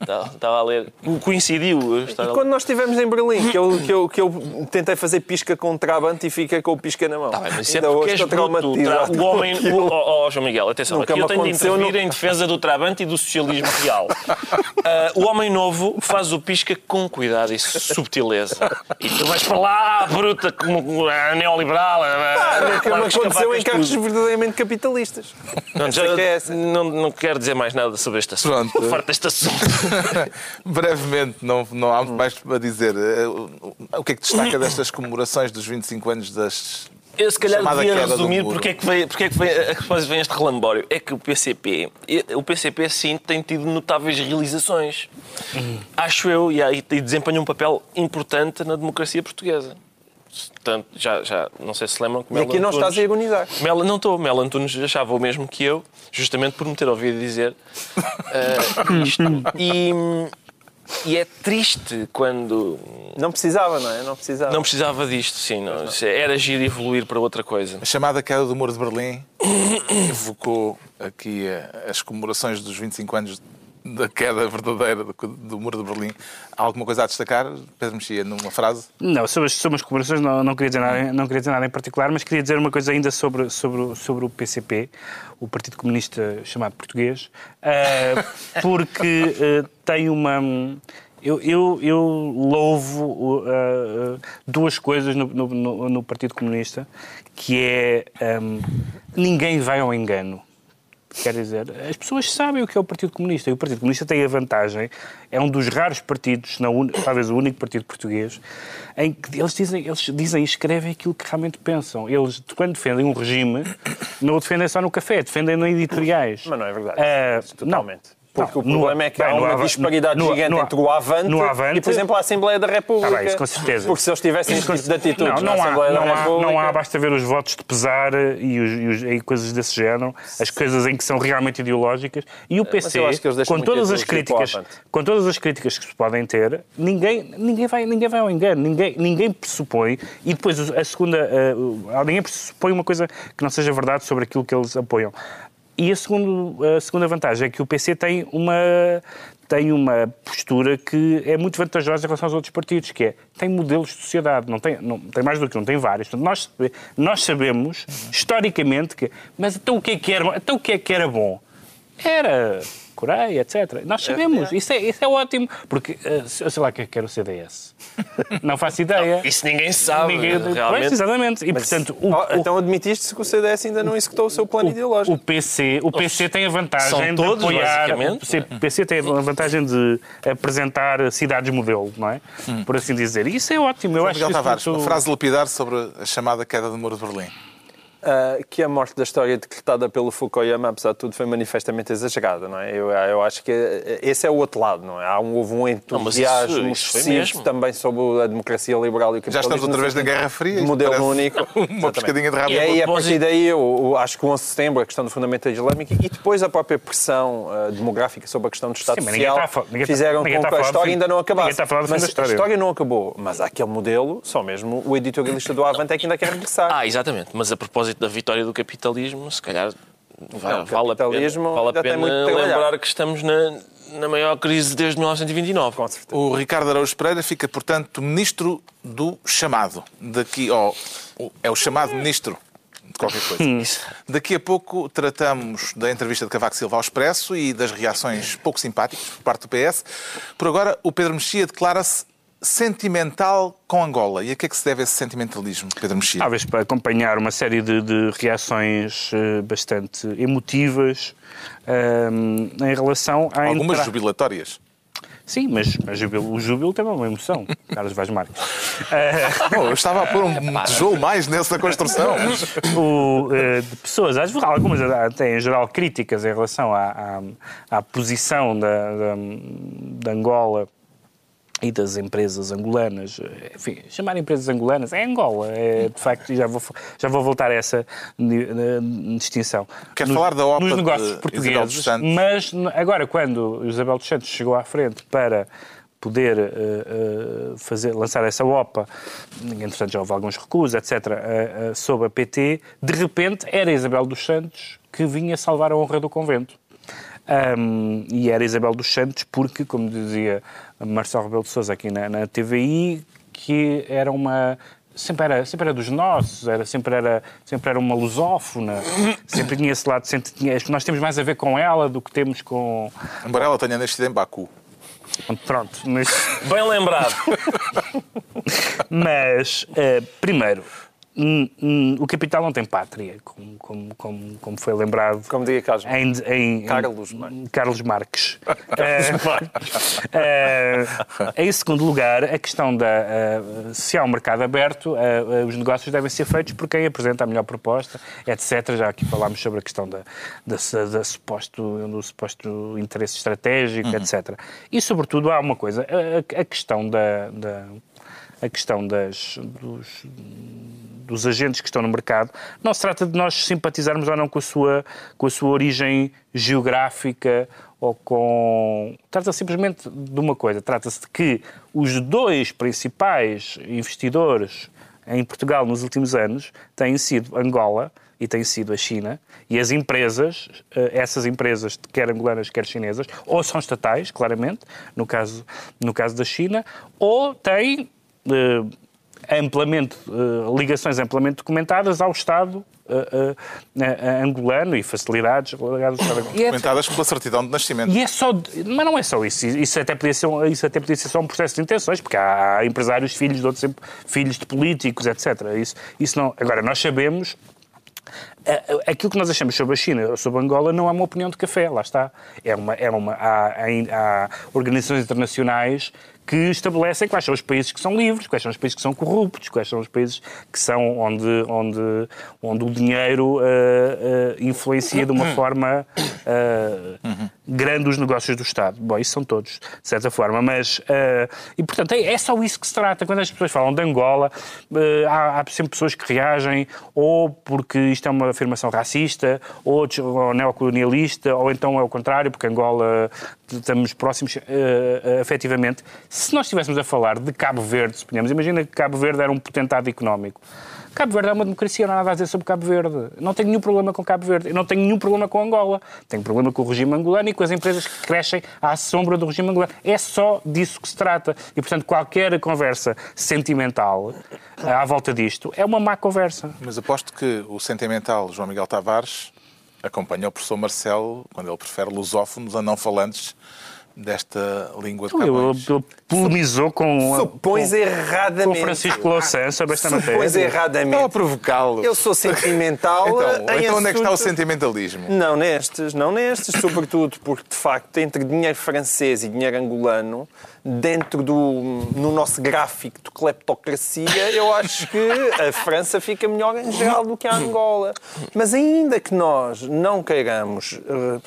C: Estava estava a ler. Coincidiu.
B: E quando nós estivemos em Berlim, que eu, que, eu, que eu tentei fazer pisca com trabante e fiquei com o pisca na mão.
C: Tá bem, mas isso é
B: Ainda
C: porque
B: hoje
C: és
B: estou
C: bruto.
B: traumatizado.
C: Tra- O homem,
B: com aquilo.
C: o, oh, oh, João Miguel, atenção,
B: Nunca
C: aqui eu tenho de intervir
B: não-
C: em defesa do Trabante e do socialismo real. Ah, o homem novo faz o pisca com cuidado e subtileza. E tu vais para lá, bruta, como a neoliberal.
B: Ah, nunca me aconteceu em carros verdadeiramente capitalistas.
C: Não, já-
B: é
C: não, não quero dizer mais nada sobre este assunto.
A: Pronto.
C: Farto deste assunto. *laughs*
A: Brevemente, não, não há muito mais a dizer. Eh, O que é que destaca destas comemorações dos 25 anos das.
C: Eu se calhar devia resumir porque é que vem, porque é que vem, a que vem este relambório. É que o PCP, o PCP sim tem tido notáveis realizações. Acho eu, e, e desempenha um papel importante na democracia portuguesa. Portanto, já, já não sei se lembram que
B: E aqui não estás a agonizar.
C: Mel, não estou. Mel Antunes achava o mesmo que eu, justamente por me ter ouvido dizer *laughs* eh, isto. E, e é triste quando
B: Não precisava, não é? Não precisava.
C: não precisava disto, sim. Não. Era agir e evoluir para outra coisa.
A: A chamada queda do Muro de Berlim *coughs* evocou aqui eh, as comemorações dos 25 anos da queda verdadeira do, do Muro de Berlim. Há alguma coisa a destacar? Pedro Mexia, numa frase?
D: Não, sobre as, sobre as comemorações não, não, queria dizer nada, não queria dizer nada em particular, mas queria dizer uma coisa ainda sobre, sobre, o- sobre o PCP, o Partido Comunista chamado português, eh, *laughs* porque eh, tem uma... Eu, eu, eu louvo uh, uh, duas coisas no, no- no, no Partido Comunista, que é um, ninguém vai ao engano. Quer dizer, as pessoas sabem o que é o Partido Comunista e o Partido Comunista tem a vantagem, é um dos raros partidos, não, talvez o único partido português, em que eles dizem, eles dizem e escrevem aquilo que realmente pensam. Eles, quando defendem um regime, não o defendem só no café, defendem em editoriais.
B: Mas não é verdade.
D: Ah,
B: Totalmente. Porque
D: Não,
B: o problema é que há
D: bem, no
B: uma disparidade
D: no-
B: gigante
D: no-
B: entre o Avante,
D: no Avante-
B: e, por exemplo, a Assembleia da República.
D: Tá bem, isso com certeza.
B: Porque se eles tivessem esse tipo de atitudes
D: não, não
B: na
D: há,
B: Assembleia
D: não,
B: da
D: há,
B: República...
D: não há, basta ver os votos de pesar e, os, e os- e coisas desse género, as coisas em que são realmente ideológicas. E o PC, com todas as
B: ideologia para o
D: críticas, com todas as críticas que se podem ter, ninguém, ninguém, vai, ninguém vai ao engano, ninguém, ninguém pressupõe, e depois a segunda, eh, ninguém pressupõe uma coisa que não seja verdade sobre aquilo que eles apoiam. E a, segundo, a segunda vantagem é que o PC tem uma, tem uma postura que é muito vantajosa em relação aos outros partidos, que é, tem modelos de sociedade, não tem, não, tem mais do que um, tem vários. Nós, nós sabemos, historicamente, que, mas então o que é que era, então o que é que era bom? Era Coreia, etc. Nós sabemos, isso é, isso é ótimo, porque eh, eu sei lá o que é que era o CDS. Não faço ideia.
C: Isso ninguém sabe,
D: Ninguém- Pois,
C: realmente.
D: exatamente. E, portanto, o, o-
B: então admitiste que o CDS ainda não executou o seu plano ideológico.
D: o PC, o PC tem a vantagem
C: São
D: de
C: todos,
D: apoiar.
C: basicamente.
D: O PC, PC tem a vantagem de apresentar cidades modelo, não é? Por assim dizer. E isso é ótimo. Eu acho
A: Miguel Tavares, uma frase lapidar sobre a chamada queda do Muro de Berlim.
B: Ah, que a morte da história decretada pelo Fukuyama, apesar de tudo, foi manifestamente exagerada, não é? Eu, eu acho que eh, esse é o outro lado, não é? Há um, houve um entusiasmo
C: isso foi
B: excessivo também sobre a democracia liberal e o
A: Já
B: capitalismo.
A: estamos outra vez na Guerra Fria.
B: modelo único. *laughs*
A: Uma pescadinha de rabo.
B: E aí, a
C: propósito-
B: partir daí, eu, eu acho que o 11 de setembro, a questão do fundamento islâmico e depois a própria pressão ah, demográfica sobre a questão do Estado
D: Sim,
B: Social
D: está a está-
B: fizeram com
D: a
B: que a história
D: fim-
B: ainda não acabasse.
D: está a
B: mas a história não acabou. Mas há aquele modelo, só mesmo o editorialista do Avante é que ainda quer regressar.
C: Ah, exatamente. Mas a propósito da vitória do capitalismo, se calhar vale a pena,
B: capitalismo
C: vale a pena lembrar que estamos na, na maior crise desde 1929.
B: Com certeza.
A: O Ricardo Araújo Pereira fica, portanto, ministro do chamado. Daqui, ó, é o chamado ministro de qualquer coisa. Daqui a pouco tratamos da entrevista de Cavaco Silva ao Expresso e das reações pouco simpáticas por parte do PS. Por agora, o Pedro Mexia declara-se sentimental com Angola. E a que é que se deve esse sentimentalismo, Pedro Mexia?
D: Talvez para acompanhar uma série de, de reações eh, bastante emotivas ehm, em relação a
A: Algumas
D: entra-
A: jubilatórias.
D: Sim, mas, mas o júbilo também é uma emoção, *laughs* Carlos Vaz Marques. Eh,
A: Bom, eu estava a pôr um tijolo mais nessa construção. *laughs*
D: o, eh, de pessoas, às vezes, algumas até em geral críticas em relação à, à, à posição da, da, da Angola e das empresas angolanas, eh, enfim, chamar empresas angolanas é Angola, é, de facto, já vou, já vou voltar a essa distinção.
A: Quer
D: Nos-
A: falar da OPA
D: Nos negócios
A: Isabel dos
D: portugueses,
A: Santos?
D: mas agora, quando Isabel dos Santos chegou à frente para poder eh, eh, fazer, lançar essa OPA, entretanto já houve alguns recusos, etc., eh, sobre a PT, de repente era Isabel dos Santos que vinha salvar a honra do convento. Um, e era Isabel dos Santos porque, como dizia Marcelo Rebelo de Sousa aqui na, na TVI, que era uma sempre era, sempre era dos nossos, era, sempre, era, sempre era uma lusófona, sempre tinha esse lado, sempre tinha, acho que nós temos mais a ver com ela do que temos com...
A: Embora ela tenha nascido em Baku.
D: Pronto, mas,
C: Bem lembrado. *laughs*
D: mas eh, primeiro, hum, hum, o capital não tem pátria, como, como, como, como foi lembrado
B: Como diria Carlos
D: em, em-
B: Carlos
D: em-
B: Marques. *laughs*
D: Carlos Marques. Eh, em segundo lugar, a questão da eh, se há um mercado aberto, eh, os negócios devem ser feitos por quem apresenta a melhor proposta, etc. Já aqui falámos sobre a questão da, da, da suposto, do suposto interesse estratégico, etc. E, sobretudo, há uma coisa, a, a questão da, da- a questão das, dos, dos agentes que estão no mercado, não se trata de nós simpatizarmos ou não com a sua, com a sua origem geográfica ou com. Trata-se simplesmente de uma coisa: trata-se de que os dois principais investidores em Portugal nos últimos anos têm sido Angola e tem sido a China, e as empresas, eh, essas empresas, quer angolanas, quer chinesas, ou são estatais, claramente, no caso, no caso da China, ou têm amplamente, eh, ligações amplamente documentadas ao Estado eh, eh, eh, angolano e facilidades ligadas ao Estado angolano. É-
A: Comentadas pela certidão de nascimento.
D: e é só, mas não é só isso. Isso até podia ser, isso até podia ser só um processo de intenções, porque há, empresários, filhos de outros, filhos de políticos, etc. Isso, isso não. Agora nós sabemos eh, aquilo que nós achamos sobre a China ou sobre Angola não é uma opinião de café, lá está. É uma, é uma, há, há- há organizações internacionais que estabelecem quais são os países que são livres, quais são os países que são corruptos, quais são os países que são onde, onde, onde o dinheiro uh, uh, influencia de uma forma uh, grande os negócios do Estado. Bom, isso são todos, de certa forma, mas. e, portanto, é, é, só isso que se trata. Quando as pessoas falam de Angola, há, há, sempre pessoas que reagem ou porque isto é uma afirmação racista, ou, ou neocolonialista, ou então é o contrário, porque Angola estamos próximos uh, uh, afetivamente. Se nós estivéssemos a falar de Cabo Verde, suponhamos, imagina que Cabo Verde era um potentado económico. Cabo Verde é uma democracia, não há nada a dizer sobre Cabo Verde. Não tenho nenhum problema com Cabo Verde. Não tenho nenhum problema com Angola. Tenho problema com o regime angolano e com as empresas que crescem à sombra do regime angolano. É só disso que se trata. E, portanto, qualquer conversa sentimental à volta disto é uma má conversa.
A: Mas aposto que o sentimental João Miguel Tavares acompanha o professor Marcelo quando ele prefere lusófonos a não falantes desta língua de Camões.
D: Ele, polemizou com,
B: Supões
D: com,
B: erradamente.
D: com Francisco Louçã sobre esta matéria.
B: Supões erradamente.
A: Estão a provocá-lo.
B: Eu sou sentimental. *laughs*
A: então, então onde é que está o sentimentalismo?
B: Não nestes, não nestes, sobretudo porque, de facto, entre dinheiro francês e dinheiro angolano, dentro do no nosso gráfico de cleptocracia, eu acho que a França fica melhor em geral do que a Angola. Mas ainda que nós não queiramos uh,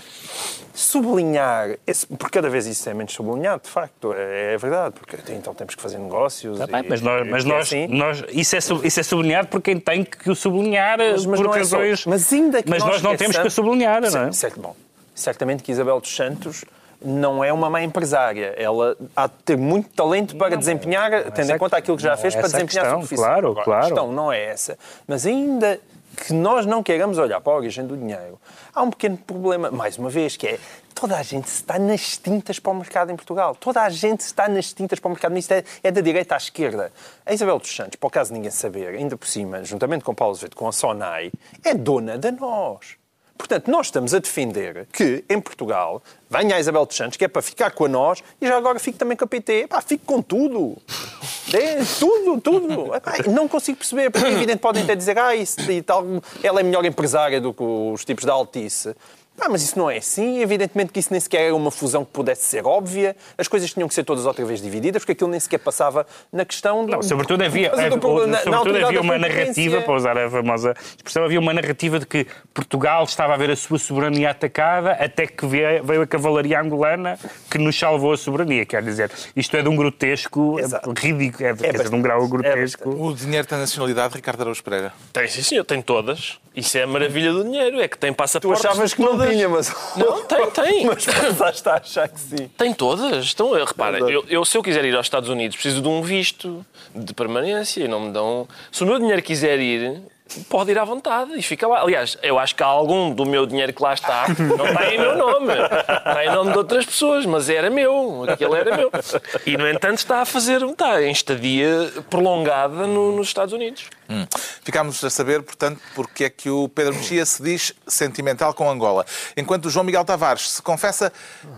B: sublinhar, esse, porque cada vez isso é menos sublinhado, de facto, é, é verdade, porque então temos que fazer negócios.
D: Tá bem, mas nós, mas nós, assim. nós, isso, é, isso é sublinhado por quem tem que o sublinhar mas, mas por é razões.
B: É mas ainda que
D: mas nós, nós não temos que sublinhar, não é?
B: Certo, bom, certamente que Isabel dos Santos não é uma má empresária. Ela há de ter muito talento para não, desempenhar, não, tendo em conta aquilo que já fez,
D: é
B: para desempenhar
D: questão, a sua Claro, Agora, claro.
B: A questão não é essa. Mas ainda que nós não queiramos olhar para a origem do dinheiro, há um pequeno problema, mais uma vez, que é toda a gente está nas tintas para o mercado em Portugal. Toda a gente está nas tintas para o mercado. Isto é, é da direita à esquerda. A Isabel dos Santos, por acaso ninguém saber, ainda por cima, juntamente com Paulo Azevedo, com a SONAI, é dona de nós. Portanto, nós estamos a defender que, em Portugal, venha a Isabel dos Santos, que é para ficar com a nós, e já agora fique também com a PT. Pá, fique com tudo. É, tudo, tudo. não consigo perceber, porque é evidente podem até dizer, ah, isso e tal, ela é melhor empresária do que os tipos da Altice. Ah, mas isso não é assim. Evidentemente que isso nem sequer era uma fusão que pudesse ser óbvia. As coisas tinham que ser todas outra vez divididas, porque aquilo nem sequer passava na questão...
D: Do... Não, sobretudo havia, do, na, sobretudo na havia uma narrativa, para usar a famosa expressão, havia uma narrativa de que Portugal estava a ver a sua soberania atacada até que veio a cavalaria angolana que nos salvou a soberania. Quer dizer, isto é de um grotesco Exato. ridículo, é, é dizer, de um grau grotesco. É
A: o dinheiro tem nacionalidade, Ricardo Araújo Pereira?
C: Tem, sim, senhor, tem todas. Isso é a maravilha do dinheiro, é que tem passaportes.
B: Tu achavas que não tinha, mas.
C: Não, tem, tem. *laughs*
B: mas passaste a achar que sim.
C: Tem todas. Então, repara, eu, eu, se eu quiser ir aos Estados Unidos, preciso de um visto de permanência e não me dão. Se o meu dinheiro quiser ir, pode ir à vontade e fica lá. Aliás, eu acho que há algum do meu dinheiro que lá está não está em meu nome. Está em nome de outras pessoas, mas era meu. Aquele era meu. E, no entanto, está a fazer, está em estadia prolongada no, nos Estados Unidos.
A: Hum. Ficámos a saber, portanto, porque é que o Pedro Mexia se diz sentimental com Angola, enquanto o João Miguel Tavares se confessa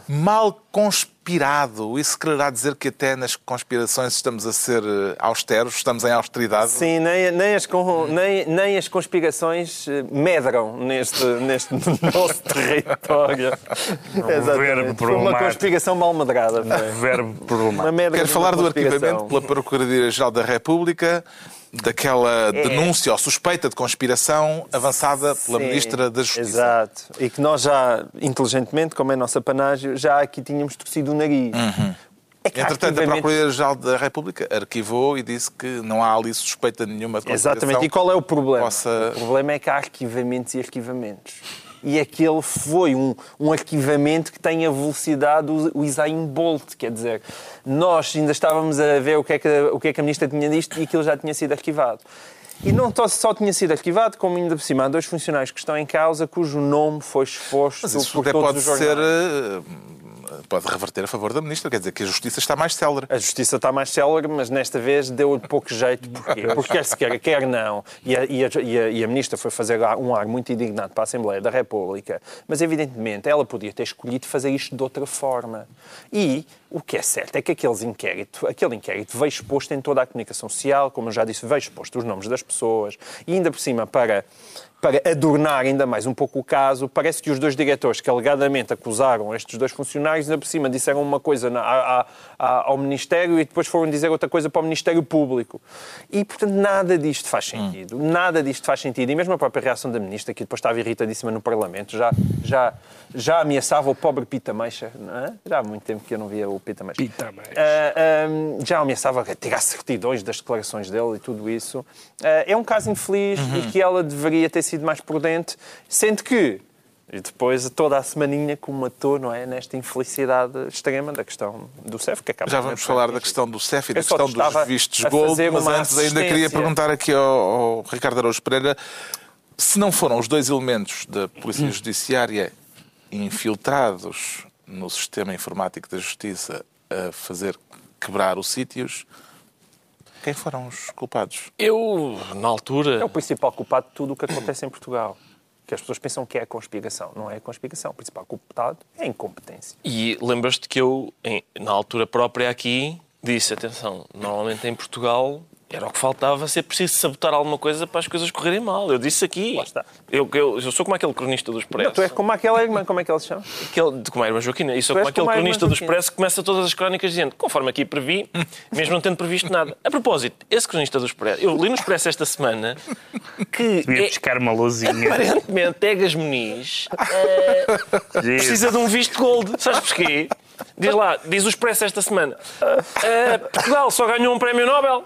A: mal conspirado. Isso quererá dizer que até nas conspirações estamos a ser eh, austeros, estamos em austeridade?
B: Sim, nem, nem, as, nem, nem as conspirações eh, medram neste, neste *laughs* nosso território.
D: Um verbo
B: Foi uma conspiração mal medrada.
D: Verbo problemático.
A: Quero falar do arquivamento pela Procuradoria-Geral da República daquela é. denúncia ou suspeita de conspiração avançada pela Sim, Ministra da Justiça.
B: Exato. E que nós já, inteligentemente, como é nossa panágio, já aqui tínhamos torcido o nariz.
A: Uhum. É que Entretanto, a Procuradoria-Geral da República arquivou e disse que não há ali suspeita nenhuma de
B: Exatamente. E qual é o problema? Possa... O problema é que há arquivamentos e arquivamentos e aquele foi um, um arquivamento que tem a velocidade do Usain Bolt, quer dizer, nós ainda estávamos a ver o que é que, o que, é que a ministra tinha disto e aquilo já tinha sido arquivado. E não só tinha sido arquivado, como ainda por cima há dois funcionários que estão em causa cujo nome foi exposto Mas
A: isso
B: por todos
A: pode
B: os jornais.
A: ser eh, pode reverter a favor da ministra, quer dizer que a justiça está mais célere.
B: A justiça está mais célere, mas nesta vez deu-lhe pouco jeito. Porquê? *laughs* Porque quer se quer, quer não. E a, e, a, e, a, e a ministra foi fazer um ar muito indignado para a Assembleia da República, mas evidentemente ela podia ter escolhido fazer isto de outra forma. E o que é certo é que aqueles inquérito, aquele inquérito veio exposto em toda a comunicação social, como eu já disse, veio exposto os nomes das pessoas, e ainda por cima para para adornar ainda mais um pouco o caso, parece que os dois diretores que alegadamente acusaram estes dois funcionários, ainda por cima disseram uma coisa na, a, a, ao Ministério e depois foram dizer outra coisa para o Ministério Público. E, portanto, nada disto faz sentido. Hum. Nada disto faz sentido. E mesmo a própria reação da Ministra, que depois estava irritadíssima no Parlamento, já, já, já ameaçava o pobre Pita Meixa. É? Já há muito tempo que eu não via o Pita Meixa.
D: Pita Meixa.
B: Uh, uh, já ameaçava tirar certidões das declarações dele e tudo isso. Uh, é um caso infeliz uhum. e que ela deveria ter sido mais prudente, sendo que e depois toda a semaninha que o matou, não é? Nesta infelicidade extrema da questão do CEF, que acaba
A: Já vamos falar da questão do CEF e da questão dos vistos gold, mas antes ainda queria perguntar aqui ao, ao Ricardo Araújo Pereira se não foram os dois elementos da Polícia *clears throat* Judiciária infiltrados no sistema informático da Justiça a fazer quebrar os sítios, quem foram os culpados?
C: Eu, na altura.
B: É o principal culpado de tudo o que acontece em Portugal. Que as pessoas pensam que é a conspiração. Não é a conspiração. O principal culpado é a incompetência.
C: E lembras-te que eu, em, na altura própria aqui, disse: atenção, normalmente em Portugal era o que faltava ser preciso sabotar alguma coisa para as coisas correrem mal. Eu disse aqui. Eu, eu, eu sou como aquele cronista do Expresso.
B: Não, tu és como aquela irmã, como é que ele se chama?
C: Aquele, como a irmã Joaquina. E sou como aquele como cronista do Expresso que começa todas as crónicas dizendo, conforme aqui previ, mesmo não tendo previsto nada. A propósito, esse cronista do Expresso, eu li no Expresso esta semana que.
D: Devia é, buscar uma luzinha.
C: Aparentemente, Egas Muniz é, *laughs* precisa de um visto gold. Sabes porquê? Diz lá, diz o Expresso esta semana. Uh, Portugal só ganhou um prémio Nobel,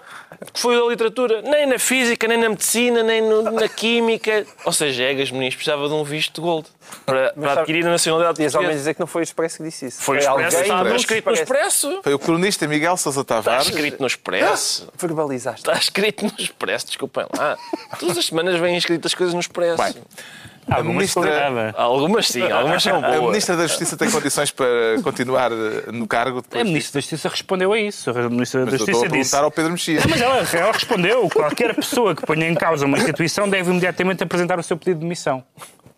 C: que foi da literatura. Nem na física, nem na medicina, nem no, na química. Ou seja, Egas Muniz precisava de um visto de gold para, para adquirir a nacionalidade
B: portuguesa. E dizer que não foi o Expresso que disse isso.
C: Foi, o Expresso, está escrito no Expresso.
A: Foi o cronista Miguel Sousa Tavares.
C: Está escrito no Expresso.
B: Ah, verbalizaste.
C: Está escrito no Expresso, desculpem lá. Todas as semanas vêm escritas coisas no Expresso. Bem,
D: a ministra...
C: Algumas sim, algumas são boas.
A: A Ministra da Justiça tem condições para continuar eh, no cargo?
D: A Ministra da Justiça respondeu a isso. A Ministra da Justiça
A: estou a
D: disse...
A: ao Pedro Mexia.
D: mas ela, ela respondeu. Qualquer pessoa que ponha em causa uma instituição deve imediatamente apresentar o seu pedido de demissão.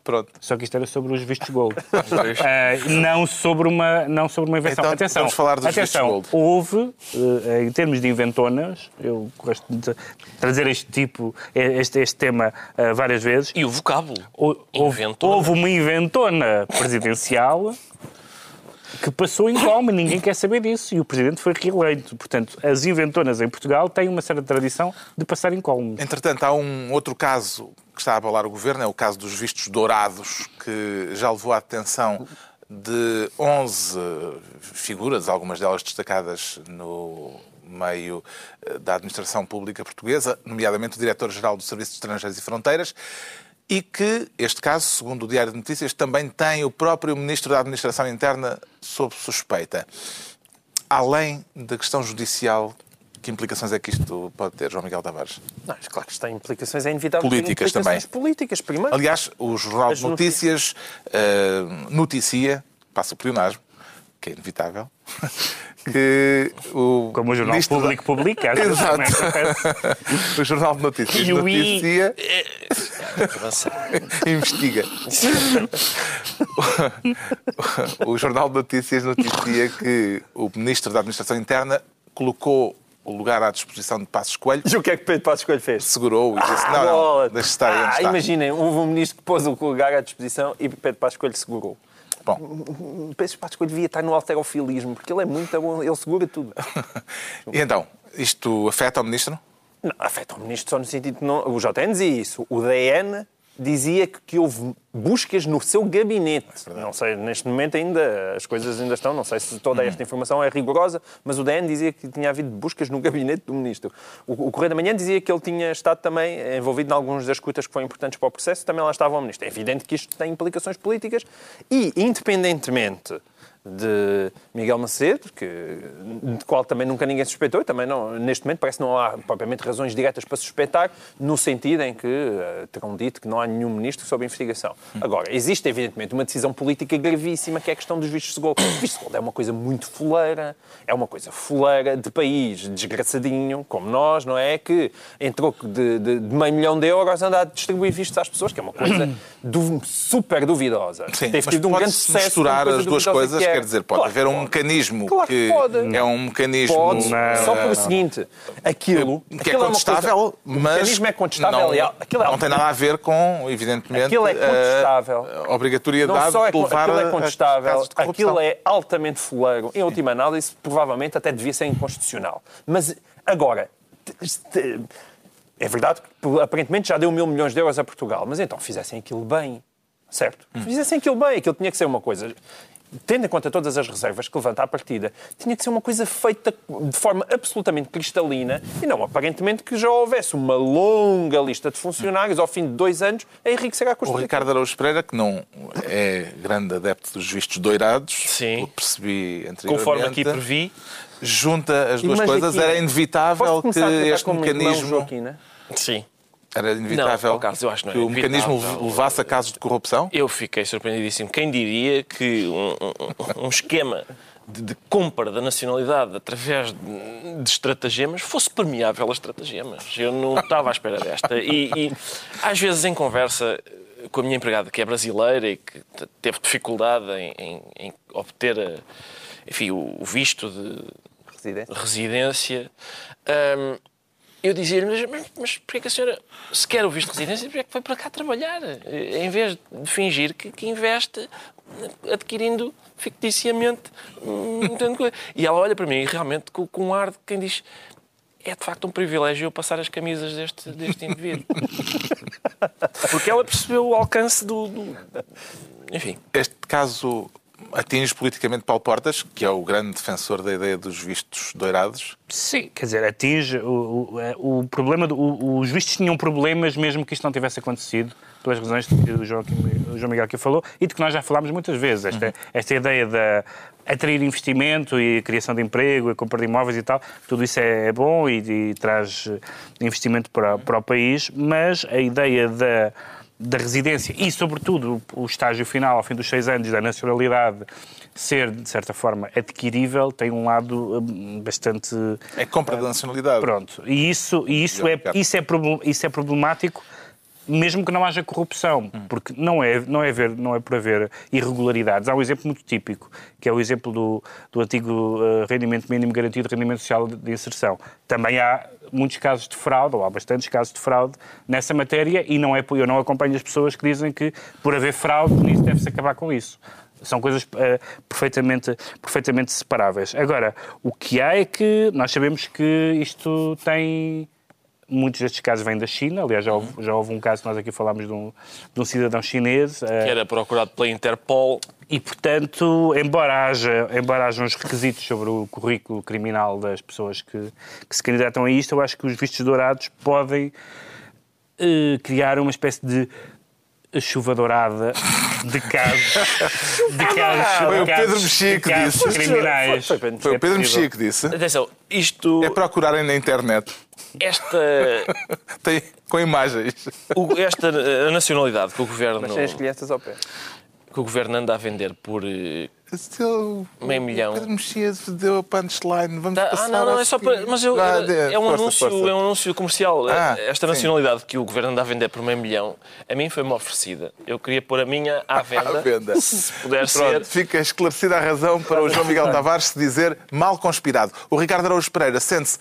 A: Pronto.
D: Só que isto era sobre os vistos gold. *laughs* uh, não, sobre uma, não sobre uma invenção.
A: Então,
D: atenção,
A: vamos falar dos
D: atenção,
A: gold.
D: houve, uh, em termos de inventonas, eu gosto de trazer este tipo, este, este tema uh, várias vezes.
C: E o vocábulo.
D: Houve, houve uma inventona presidencial que passou incólume, ninguém quer saber disso, e o Presidente foi reeleito. Portanto, as inventonas em Portugal têm uma certa tradição de passar incólume.
A: Entretanto, há um outro caso que está a abalar o Governo, é o caso dos vistos dourados, que já levou a atenção de 11 figuras, algumas delas destacadas no meio eh, da administração pública portuguesa, nomeadamente o Diretor-Geral do Serviço de Estrangeiros e Fronteiras, e que este caso, segundo o Diário de Notícias, também tem o próprio Ministro da Administração Interna sob suspeita. Além da questão judicial, que implicações é que isto pode ter, João Miguel Tavares?
B: Não, claro que isto tem implicações, é inevitável.
A: Políticas
B: implicações
A: também.
B: políticas, primeiro.
A: Aliás, o Jornal de Notícias, uh, noticia, passa o pleonasmo, que é inevitável, *laughs* que o.
D: Como o Jornal Público da... publica.
A: Exato. *laughs* o Jornal de Notícias noticia. Investiga. o Jornal de Notícias noticia que o Ministro da Administração Interna colocou o lugar à disposição de Passos Coelho.
B: E o que é que Pedro Passos Coelho fez?
A: Segurou e disse: ah, não, não, deixa estar
B: ah, Imaginem, houve um ministro que pôs o lugar à disposição e Pedro Passos Coelho segurou.
A: Bom.
B: Penso que ele devia estar no alterofilismo, porque ele é muito bom, ele segura tudo. *laughs*
A: e então, isto afeta o Ministro?
B: Não, afeta o Ministro só no sentido que não, o JN dizia isso. O DN dizia que, que houve buscas no seu gabinete. É não sei, neste momento ainda as coisas ainda estão, não sei se toda uhum. esta informação é rigorosa, mas o DN dizia que tinha havido buscas no gabinete do ministro. O, o Correio da Manhã dizia que ele tinha estado também envolvido em alguns das escutas que foram importantes para o processo, também lá estava o ministro. É evidente que isto tem implicações políticas e, independentemente de Miguel Macedo, que, de qual também nunca ninguém suspeitou, e também não, neste momento parece que não há propriamente razões diretas para suspeitar, no sentido em que uh, terão dito que não há nenhum ministro sob investigação. Agora, existe evidentemente uma decisão política gravíssima que é a questão dos vistos de gold. Os vistos de gold é uma coisa muito fuleira, é uma coisa fuleira de país desgraçadinho, como nós, não é? Que em troco de, de, de meio milhão de euros anda a distribuir vistos às pessoas, que é uma coisa *clears throat* super duvidosa.
A: Sim, Teve tido um grande sucesso. misturar as duas coisas,
B: quer.
A: dizer, pode
B: Claro
A: haver um
B: pode.
A: mecanismo
B: Claro que pode.
A: é um mecanismo
B: Pode,
D: Não,
B: só
D: não,
B: por o seguinte, aquilo...
A: que é
B: aquilo uma
A: contestável,
B: coisa-
A: mas
B: O mecanismo é contestável.
A: não,
B: aquilo é
A: não tem nada a ver com, evidentemente,
B: Aquilo é
A: a-
B: contestável.
A: a obrigatoriedade
B: Não só é,
A: de levar
B: aquilo
A: a-
B: é
A: a
B: contestável,
A: corrupção.
B: aquilo é altamente fuleiro. Em última análise, provavelmente até devia ser inconstitucional. Mas agora, é verdade que aparentemente já deu mil milhões de euros a Portugal, mas então fizessem aquilo bem, certo?
A: Hum.
B: Fizessem aquilo bem, aquilo tinha que ser uma coisa. Tendo em conta todas as reservas que levanta à partida, tinha que ser uma coisa feita de forma absolutamente cristalina e não aparentemente que já houvesse uma longa lista de funcionários ao fim de dois anos a enriquecer a custa
A: O Ricardo Araújo Pereira, que não é grande adepto dos vistos doirados,
C: Sim.
A: percebi anteriormente,
C: Conforme aqui previ,
A: junta as duas coisas.
B: aqui-
A: Era inevitável que este mecanismo...
B: Joaquina?
C: sim.
A: Era inevitável
C: Não, Carlos, eu acho que não é
A: o mecanismo levasse a casos de corrupção?
C: Eu fiquei surpreendidíssimo. Quem diria que um, um- um esquema de, de compra da nacionalidade através de, de estratagemas fosse permeável a estratagemas? Eu não estava à espera desta. E, e, às vezes em conversa com a minha empregada, que é brasileira e que teve dificuldade em, em- em obter a- enfim, o o visto de,
B: Residente.
C: residência. hum, eu dizia-lhe, mas, mas, mas porquê que a senhora, se quer o visto de residência, porquê que foi para cá trabalhar? Em vez de fingir que, que investe adquirindo ficticiamente. hum. E ela olha para mim, realmente, com, com um ar de quem diz. É de facto um privilégio eu passar as camisas deste, deste indivíduo. *laughs* Porque ela percebeu o alcance do. do- Enfim.
A: Este caso atinge politicamente Paulo Portas, que é o grande defensor da ideia dos vistos doirados.
D: Sim, quer dizer, atinge. O, o, é, o problema. Do, o- os vistos tinham problemas mesmo que isto não tivesse acontecido, pelas razões que o João, o João Miguel aqui falou e de que nós já falámos muitas vezes. Esta, esta ideia de atrair investimento e criação de emprego, a compra de imóveis e tal, tudo isso é, é bom e, e traz investimento para, para o país, mas a ideia da da residência e, sobretudo, o estágio final, ao fim dos seis anos, da nacionalidade ser, de certa forma, adquirível, tem um lado hum, bastante.
A: É compra da nacionalidade.
D: Pronto. E isso, e isso, é,
A: Ricardo.
D: isso, é, isso é problemático. Mesmo que não haja corrupção, porque não é, não, é ver, não é por haver irregularidades. Há um exemplo muito típico, que é o exemplo do, do antigo eh, rendimento mínimo garantido, rendimento social de, inserção. Também há muitos casos de fraude, ou há bastantes casos de fraude nessa matéria, e não é, eu não acompanho as pessoas que dizem que por haver fraude, nisso deve-se acabar com isso. São coisas eh, perfeitamente, perfeitamente separáveis. Agora, o que há é que nós sabemos que isto tem. Muitos destes casos vêm da China. Aliás, já houve, já houve um caso que nós aqui falámos de um, de um cidadão chinês. eh,
C: Que era procurado pela Interpol.
D: e, portanto, embora haja, embora haja uns requisitos sobre o currículo criminal das pessoas que, que se candidatam a isto, eu acho que os vistos dourados podem eh, criar uma espécie de chuva dourada de casos, *laughs* de casos,
A: Foi o Pedro Mexia que disse.
D: criminais.
B: Foi- foi-
A: Foi o Pedro. Mexia que disse.
C: Atenção, isto.
A: É procurarem na internet.
C: Esta. *laughs*
A: Tem, com imagens.
C: o- esta a nacionalidade que o governo.
B: Mas sem as crianças ao pé.
C: que o governo anda a vender por.
A: Still,
C: Meio milhão.
A: Pedro Mexia deu a punchline. Vamos
C: Ah,
A: passar
C: não, não,
A: a
C: é só para. Mas eu,
A: Vá,
C: é, um
A: força,
C: anúncio,
A: força.
C: é um anúncio comercial.
A: Ah,
C: Esta
A: sim.
C: nacionalidade que o governo anda a vender por meio milhão, a mim foi-me oferecida. Eu queria pôr a minha à venda.
A: À venda.
C: Se puder
A: Pronto,
C: ser.
A: fica esclarecida a razão para o João Miguel *laughs* Tavares se dizer mal conspirado. O Ricardo Araújo Pereira sente-se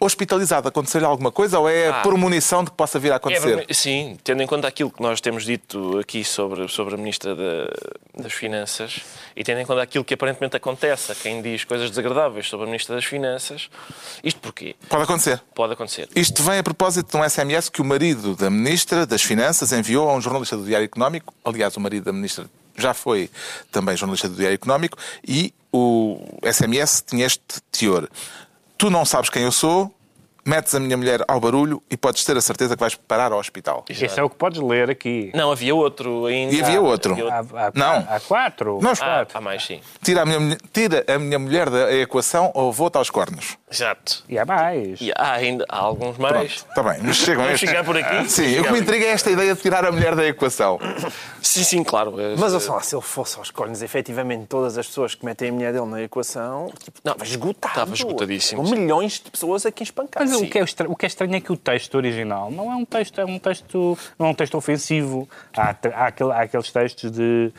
A: hospitalizado. Acontecer-lhe alguma coisa ou é
C: Ah.
A: por munição de que possa vir a
C: É,
A: acontecer?
C: sim, tendo em conta aquilo que nós temos dito aqui sobre, sobre a Ministra da- das Finanças e tendo em conta aquilo que aparentemente acontece a quem diz coisas desagradáveis sobre a Ministra das Finanças, isto porquê?
A: Pode acontecer.
C: Pode acontecer.
A: Isto vem a propósito de um SMS que o marido da Ministra das Finanças enviou a um jornalista do Diário Económico. Aliás, o marido da Ministra já foi também jornalista do Diário Económico e o SMS tinha este teor. Tu não sabes quem eu sou, metes a minha mulher ao barulho e podes ter a certeza que vais parar ao hospital.
D: Esse é o que podes ler aqui.
C: Não, havia outro ainda.
A: E havia outro.
D: Há, há-
A: Não.
D: há quatro.
A: Não,
C: Ah, há mais, sim.
A: Tira a minha, mulher- tira a minha mulher da equação ou vou-te aos cornos.
C: Exato.
D: E há mais.
C: E há ainda há alguns mais.
A: Está bem, mas chegam
C: Vamos chegar por aqui?
A: Sim, o que me intriga é esta ideia de tirar a mulher da equação.
C: Sim, sim, claro.
B: Mas ouça lá, se ele fosse aos cornos, efetivamente todas as pessoas que metem a mulher dele na equação, tipo,
C: Não,
B: estava esgotado.
C: estava esgotadíssimo,
B: Com milhões de pessoas aqui espancadas.
D: Mas o que, é estra- o que é estranho é que o texto original não é um texto, é um texto, não é um texto ofensivo. Há, há, aquele- há aqueles textos de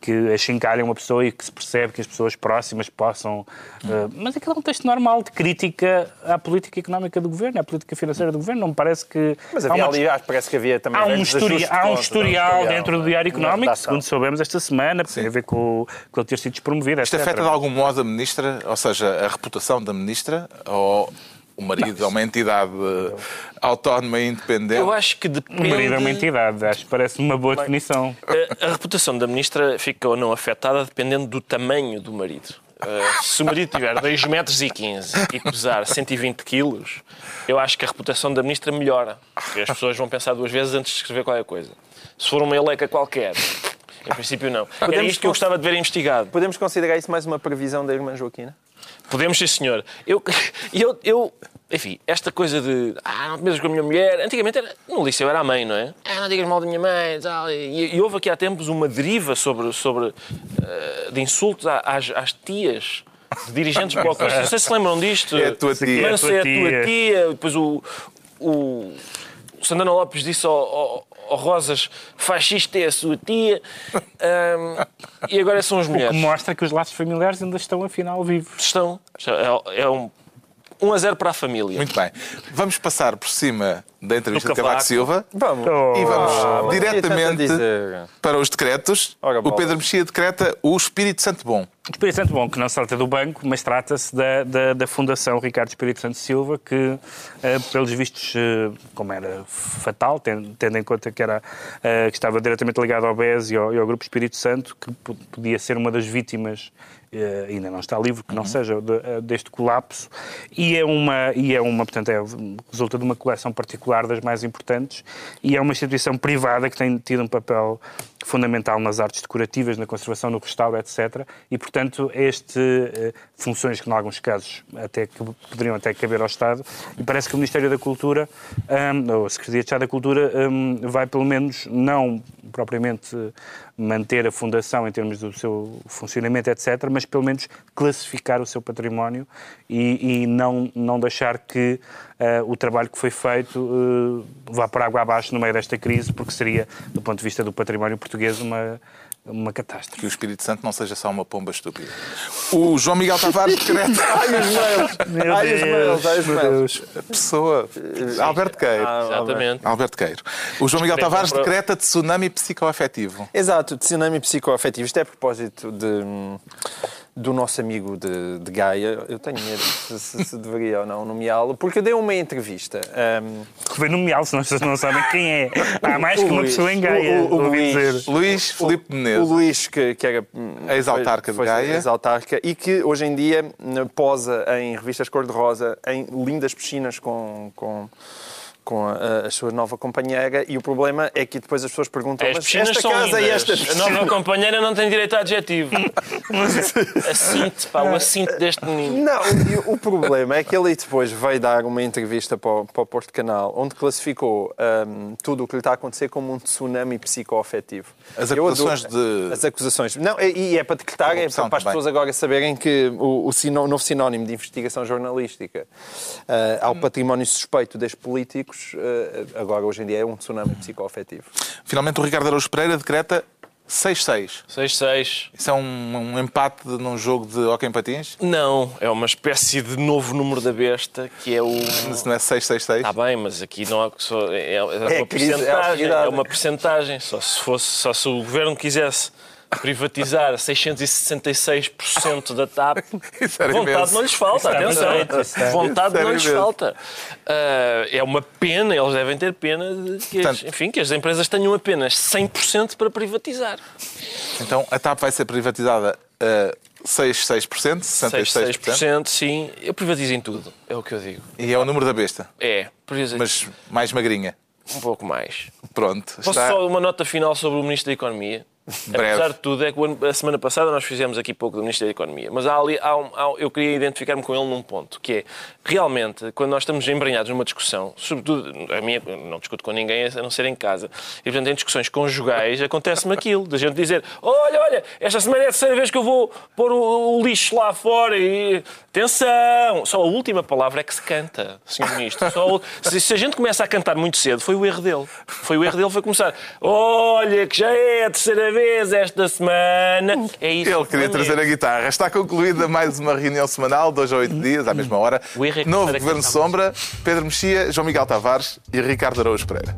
D: que achincalha uma pessoa e que se percebe que as pessoas próximas possam. Uh, mas aquilo é um texto normal de crítica à política económica do governo, à política financeira do governo. Não me parece que.
B: Mas havia
D: há uma,
B: ali, parece que havia também.
D: Há um, histori há um
B: contas,
D: historial dentro do Diário Económico, segundo soubemos esta semana, tem a ver com, o- com ele ter sido despromovido.
A: Isto
D: etc.
A: afeta de algum modo a ministra, ou seja, a reputação da ministra, ou o marido é uma entidade eh, autónoma e independente?
C: Eu acho que
D: O
C: depende...
D: marido é uma entidade, acho que parece uma boa definição.
C: A, a reputação da ministra fica ou não afetada dependendo do tamanho do marido. Uh, se o marido tiver 2 metros e 15 e pesar 120 quilos, eu acho que a reputação da ministra melhora. Porque as pessoas vão pensar duas vezes antes de escrever qualquer coisa. Se for uma eleca qualquer, em princípio não. Era
B: Podemos
C: isto que eu gostava de ver investigado.
B: Podemos considerar isso mais uma previsão da irmã Joaquina?
C: Podemos, sim, senhor. Eu, *laughs* eu, eu, enfim, esta coisa de. Ah, não te metas com a minha mulher. Antigamente, era, no liceu era a mãe, não é? Ah, não digas mal da minha mãe. e Tal. E, e houve aqui há tempos uma deriva sobre, sobre eh, de insultos às, às tias. de Dirigentes blocos. *laughs* Não sei se lembram disto.
A: É a tua tia.
C: Mas
D: É a tua
C: é a
D: tia.
C: tua tia. Depois o, o, o Santana Lopes disse ao, ao, ao Rosas: fascista é a sua tia. Ahm, e agora são as
D: O que
C: mulheres.
D: mostra que os laços familiares ainda estão, afinal, vivos.
C: Estão. É, é um 1 a 0 para a família.
A: Muito bem. Vamos passar por cima da entrevista de Cavaco. Silva
B: Vamos.
A: e vamos
B: Ah,
A: diretamente para os decretos.
B: Ora,
A: o. Pedro Mexia decreta o Espírito Santo Bom.
D: O Espírito Santo Bom, que não se trata do banco, mas trata-se da, da, da Fundação Ricardo Espírito Santo Silva, que, eh, pelos vistos, eh, como era fatal, tendo, tendo em conta que, era, eh, que estava diretamente ligado ao BES e ao, e ao Grupo Espírito Santo, que po- podia ser uma das vítimas, ainda não está livre, que não seja, de- eh, deste colapso, e é uma, e é uma portanto, é, resulta de uma coleção particular das mais importantes, e é uma instituição privada que tem tido um papel fundamental nas artes decorativas, na conservação, no restauro, etc. E, portanto, este eh, funções que, em alguns casos, até que poderiam até caber ao Estado, e parece que o Ministério da Cultura, hum, ou a Secretaria de Estado da Cultura, hum, vai pelo menos não propriamente manter a fundação em termos do seu funcionamento, etc., mas pelo menos classificar o seu património e, e não, não deixar que eh, o trabalho que foi feito eh, vá por água abaixo no meio desta crise, porque seria, do ponto de vista do património português, uma, uma catástrofe.
A: Que o Espírito Santo não seja só uma pomba estúpida. O João Miguel Tavares decreta *laughs*
B: Ai, os mails! *laughs*
D: Meu
B: Ai, os mails! Ai, os mails!
A: a pessoa. Alberto Queiro.
B: Ah,
C: Exatamente.
A: Alberto Queiro. O João Miguel Tavares decreta tsunami psicoafetivo.
B: Exato, tsunami psicoafetivo. Isto é a propósito de, hum, do nosso amigo de, de Gaia. Eu tenho medo se, se- se deveria ou não nomeá-lo, porque deu uma entrevista. hum,
D: Que foi nomeá-lo, senão as pessoas não sabem quem é. Há mais
B: O
D: que uma
B: Luís.
D: pessoa em Gaia.
B: O- o- o Luís.
D: dizer.
A: Luís Filipe
B: o
A: Menezes.
B: Luís, que, que era hum,
A: Ex-autarca de
B: foi-
A: Gaia.
B: ex-autarca, e que hoje em dia hum, posa em revistas cor-de-rosa em lindas piscinas com. com com a, a sua nova companheira e o problema é que depois as pessoas perguntam
C: As
B: mas esta
C: são
B: casa
C: lindas.
B: e esta
C: A nova companheira não tem direito a adjetivo. *laughs* Assinte, pá, o assinte deste menino.
B: Não, e o problema é que ele depois veio dar uma entrevista para o, para o Porto Canal, onde classificou hum, tudo o que lhe está a acontecer como um tsunami psicoafetivo.
A: As acusações
B: adoro-
A: de-
B: As acusações. Não, e e é para decretar, é para, para as pessoas agora saberem que o, o sino- o novo sinónimo de investigação jornalística ah, ao património suspeito destes políticos, ah, agora hoje em dia é um tsunami psicoafetivo.
A: Finalmente, o Ricardo Araújo Pereira decreta 6-6.
C: 6-6.
A: Isso é um, um empate de- num jogo de hockey em patins?
C: Não, é uma espécie de novo número da besta, que é o...
A: Isso não é 6-6-6?
C: Está bem, mas aqui não há só, é, é uma
B: É crise, é
C: percentagem.
B: austeridade.
C: É uma percentagem. Só se fosse, só se o governo quisesse privatizar 666% da TAP, *laughs* vontade
A: imenso.
C: não lhes falta, atenção. Vontade não lhes
A: imenso.
C: falta. Ah, é uma pena, eles devem ter pena de que, as,
A: Portanto-
C: enfim, que as empresas tenham apenas 100% para privatizar.
A: Então, a TAP vai ser privatizada a 6-6%, 66%.
C: 66%, sim. Eu privatizo em tudo, é o que eu digo.
A: E é o número da besta.
C: É,
A: Mas mais magrinha.
C: um pouco mais.
A: Pronto.
C: Posso
A: Está...
C: só uma nota final sobre o Ministro da Economia? *laughs*
A: Breve.
C: Apesar de tudo, é que a semana passada nós fizemos aqui pouco do Ministro da Economia, mas há ali, há um- há- eu queria identificar-me com ele num ponto, que é, realmente, quando nós estamos embrenhados numa discussão, sobretudo, a minha, não discuto com ninguém a não ser em casa, e portanto em discussões conjugais acontece-me aquilo, da gente dizer, olha, olha, esta semana é a terceira vez que eu vou pôr o, o lixo lá fora e... Atenção! Só a última palavra é que se canta, Sr. Ministro. Só se, se a gente começa a cantar muito cedo, foi o erro dele. Foi o erro dele, foi começar, olha, que já é a terceira vez vez esta semana. Hum. É isso.
A: Ele queria trazer a guitarra. Está concluída mais uma reunião semanal, dois a oito hum. dias, à mesma hora.
C: É
A: Novo Governo Sombra, Pedro Mexia, João Miguel Tavares e Ricardo Araújo Pereira.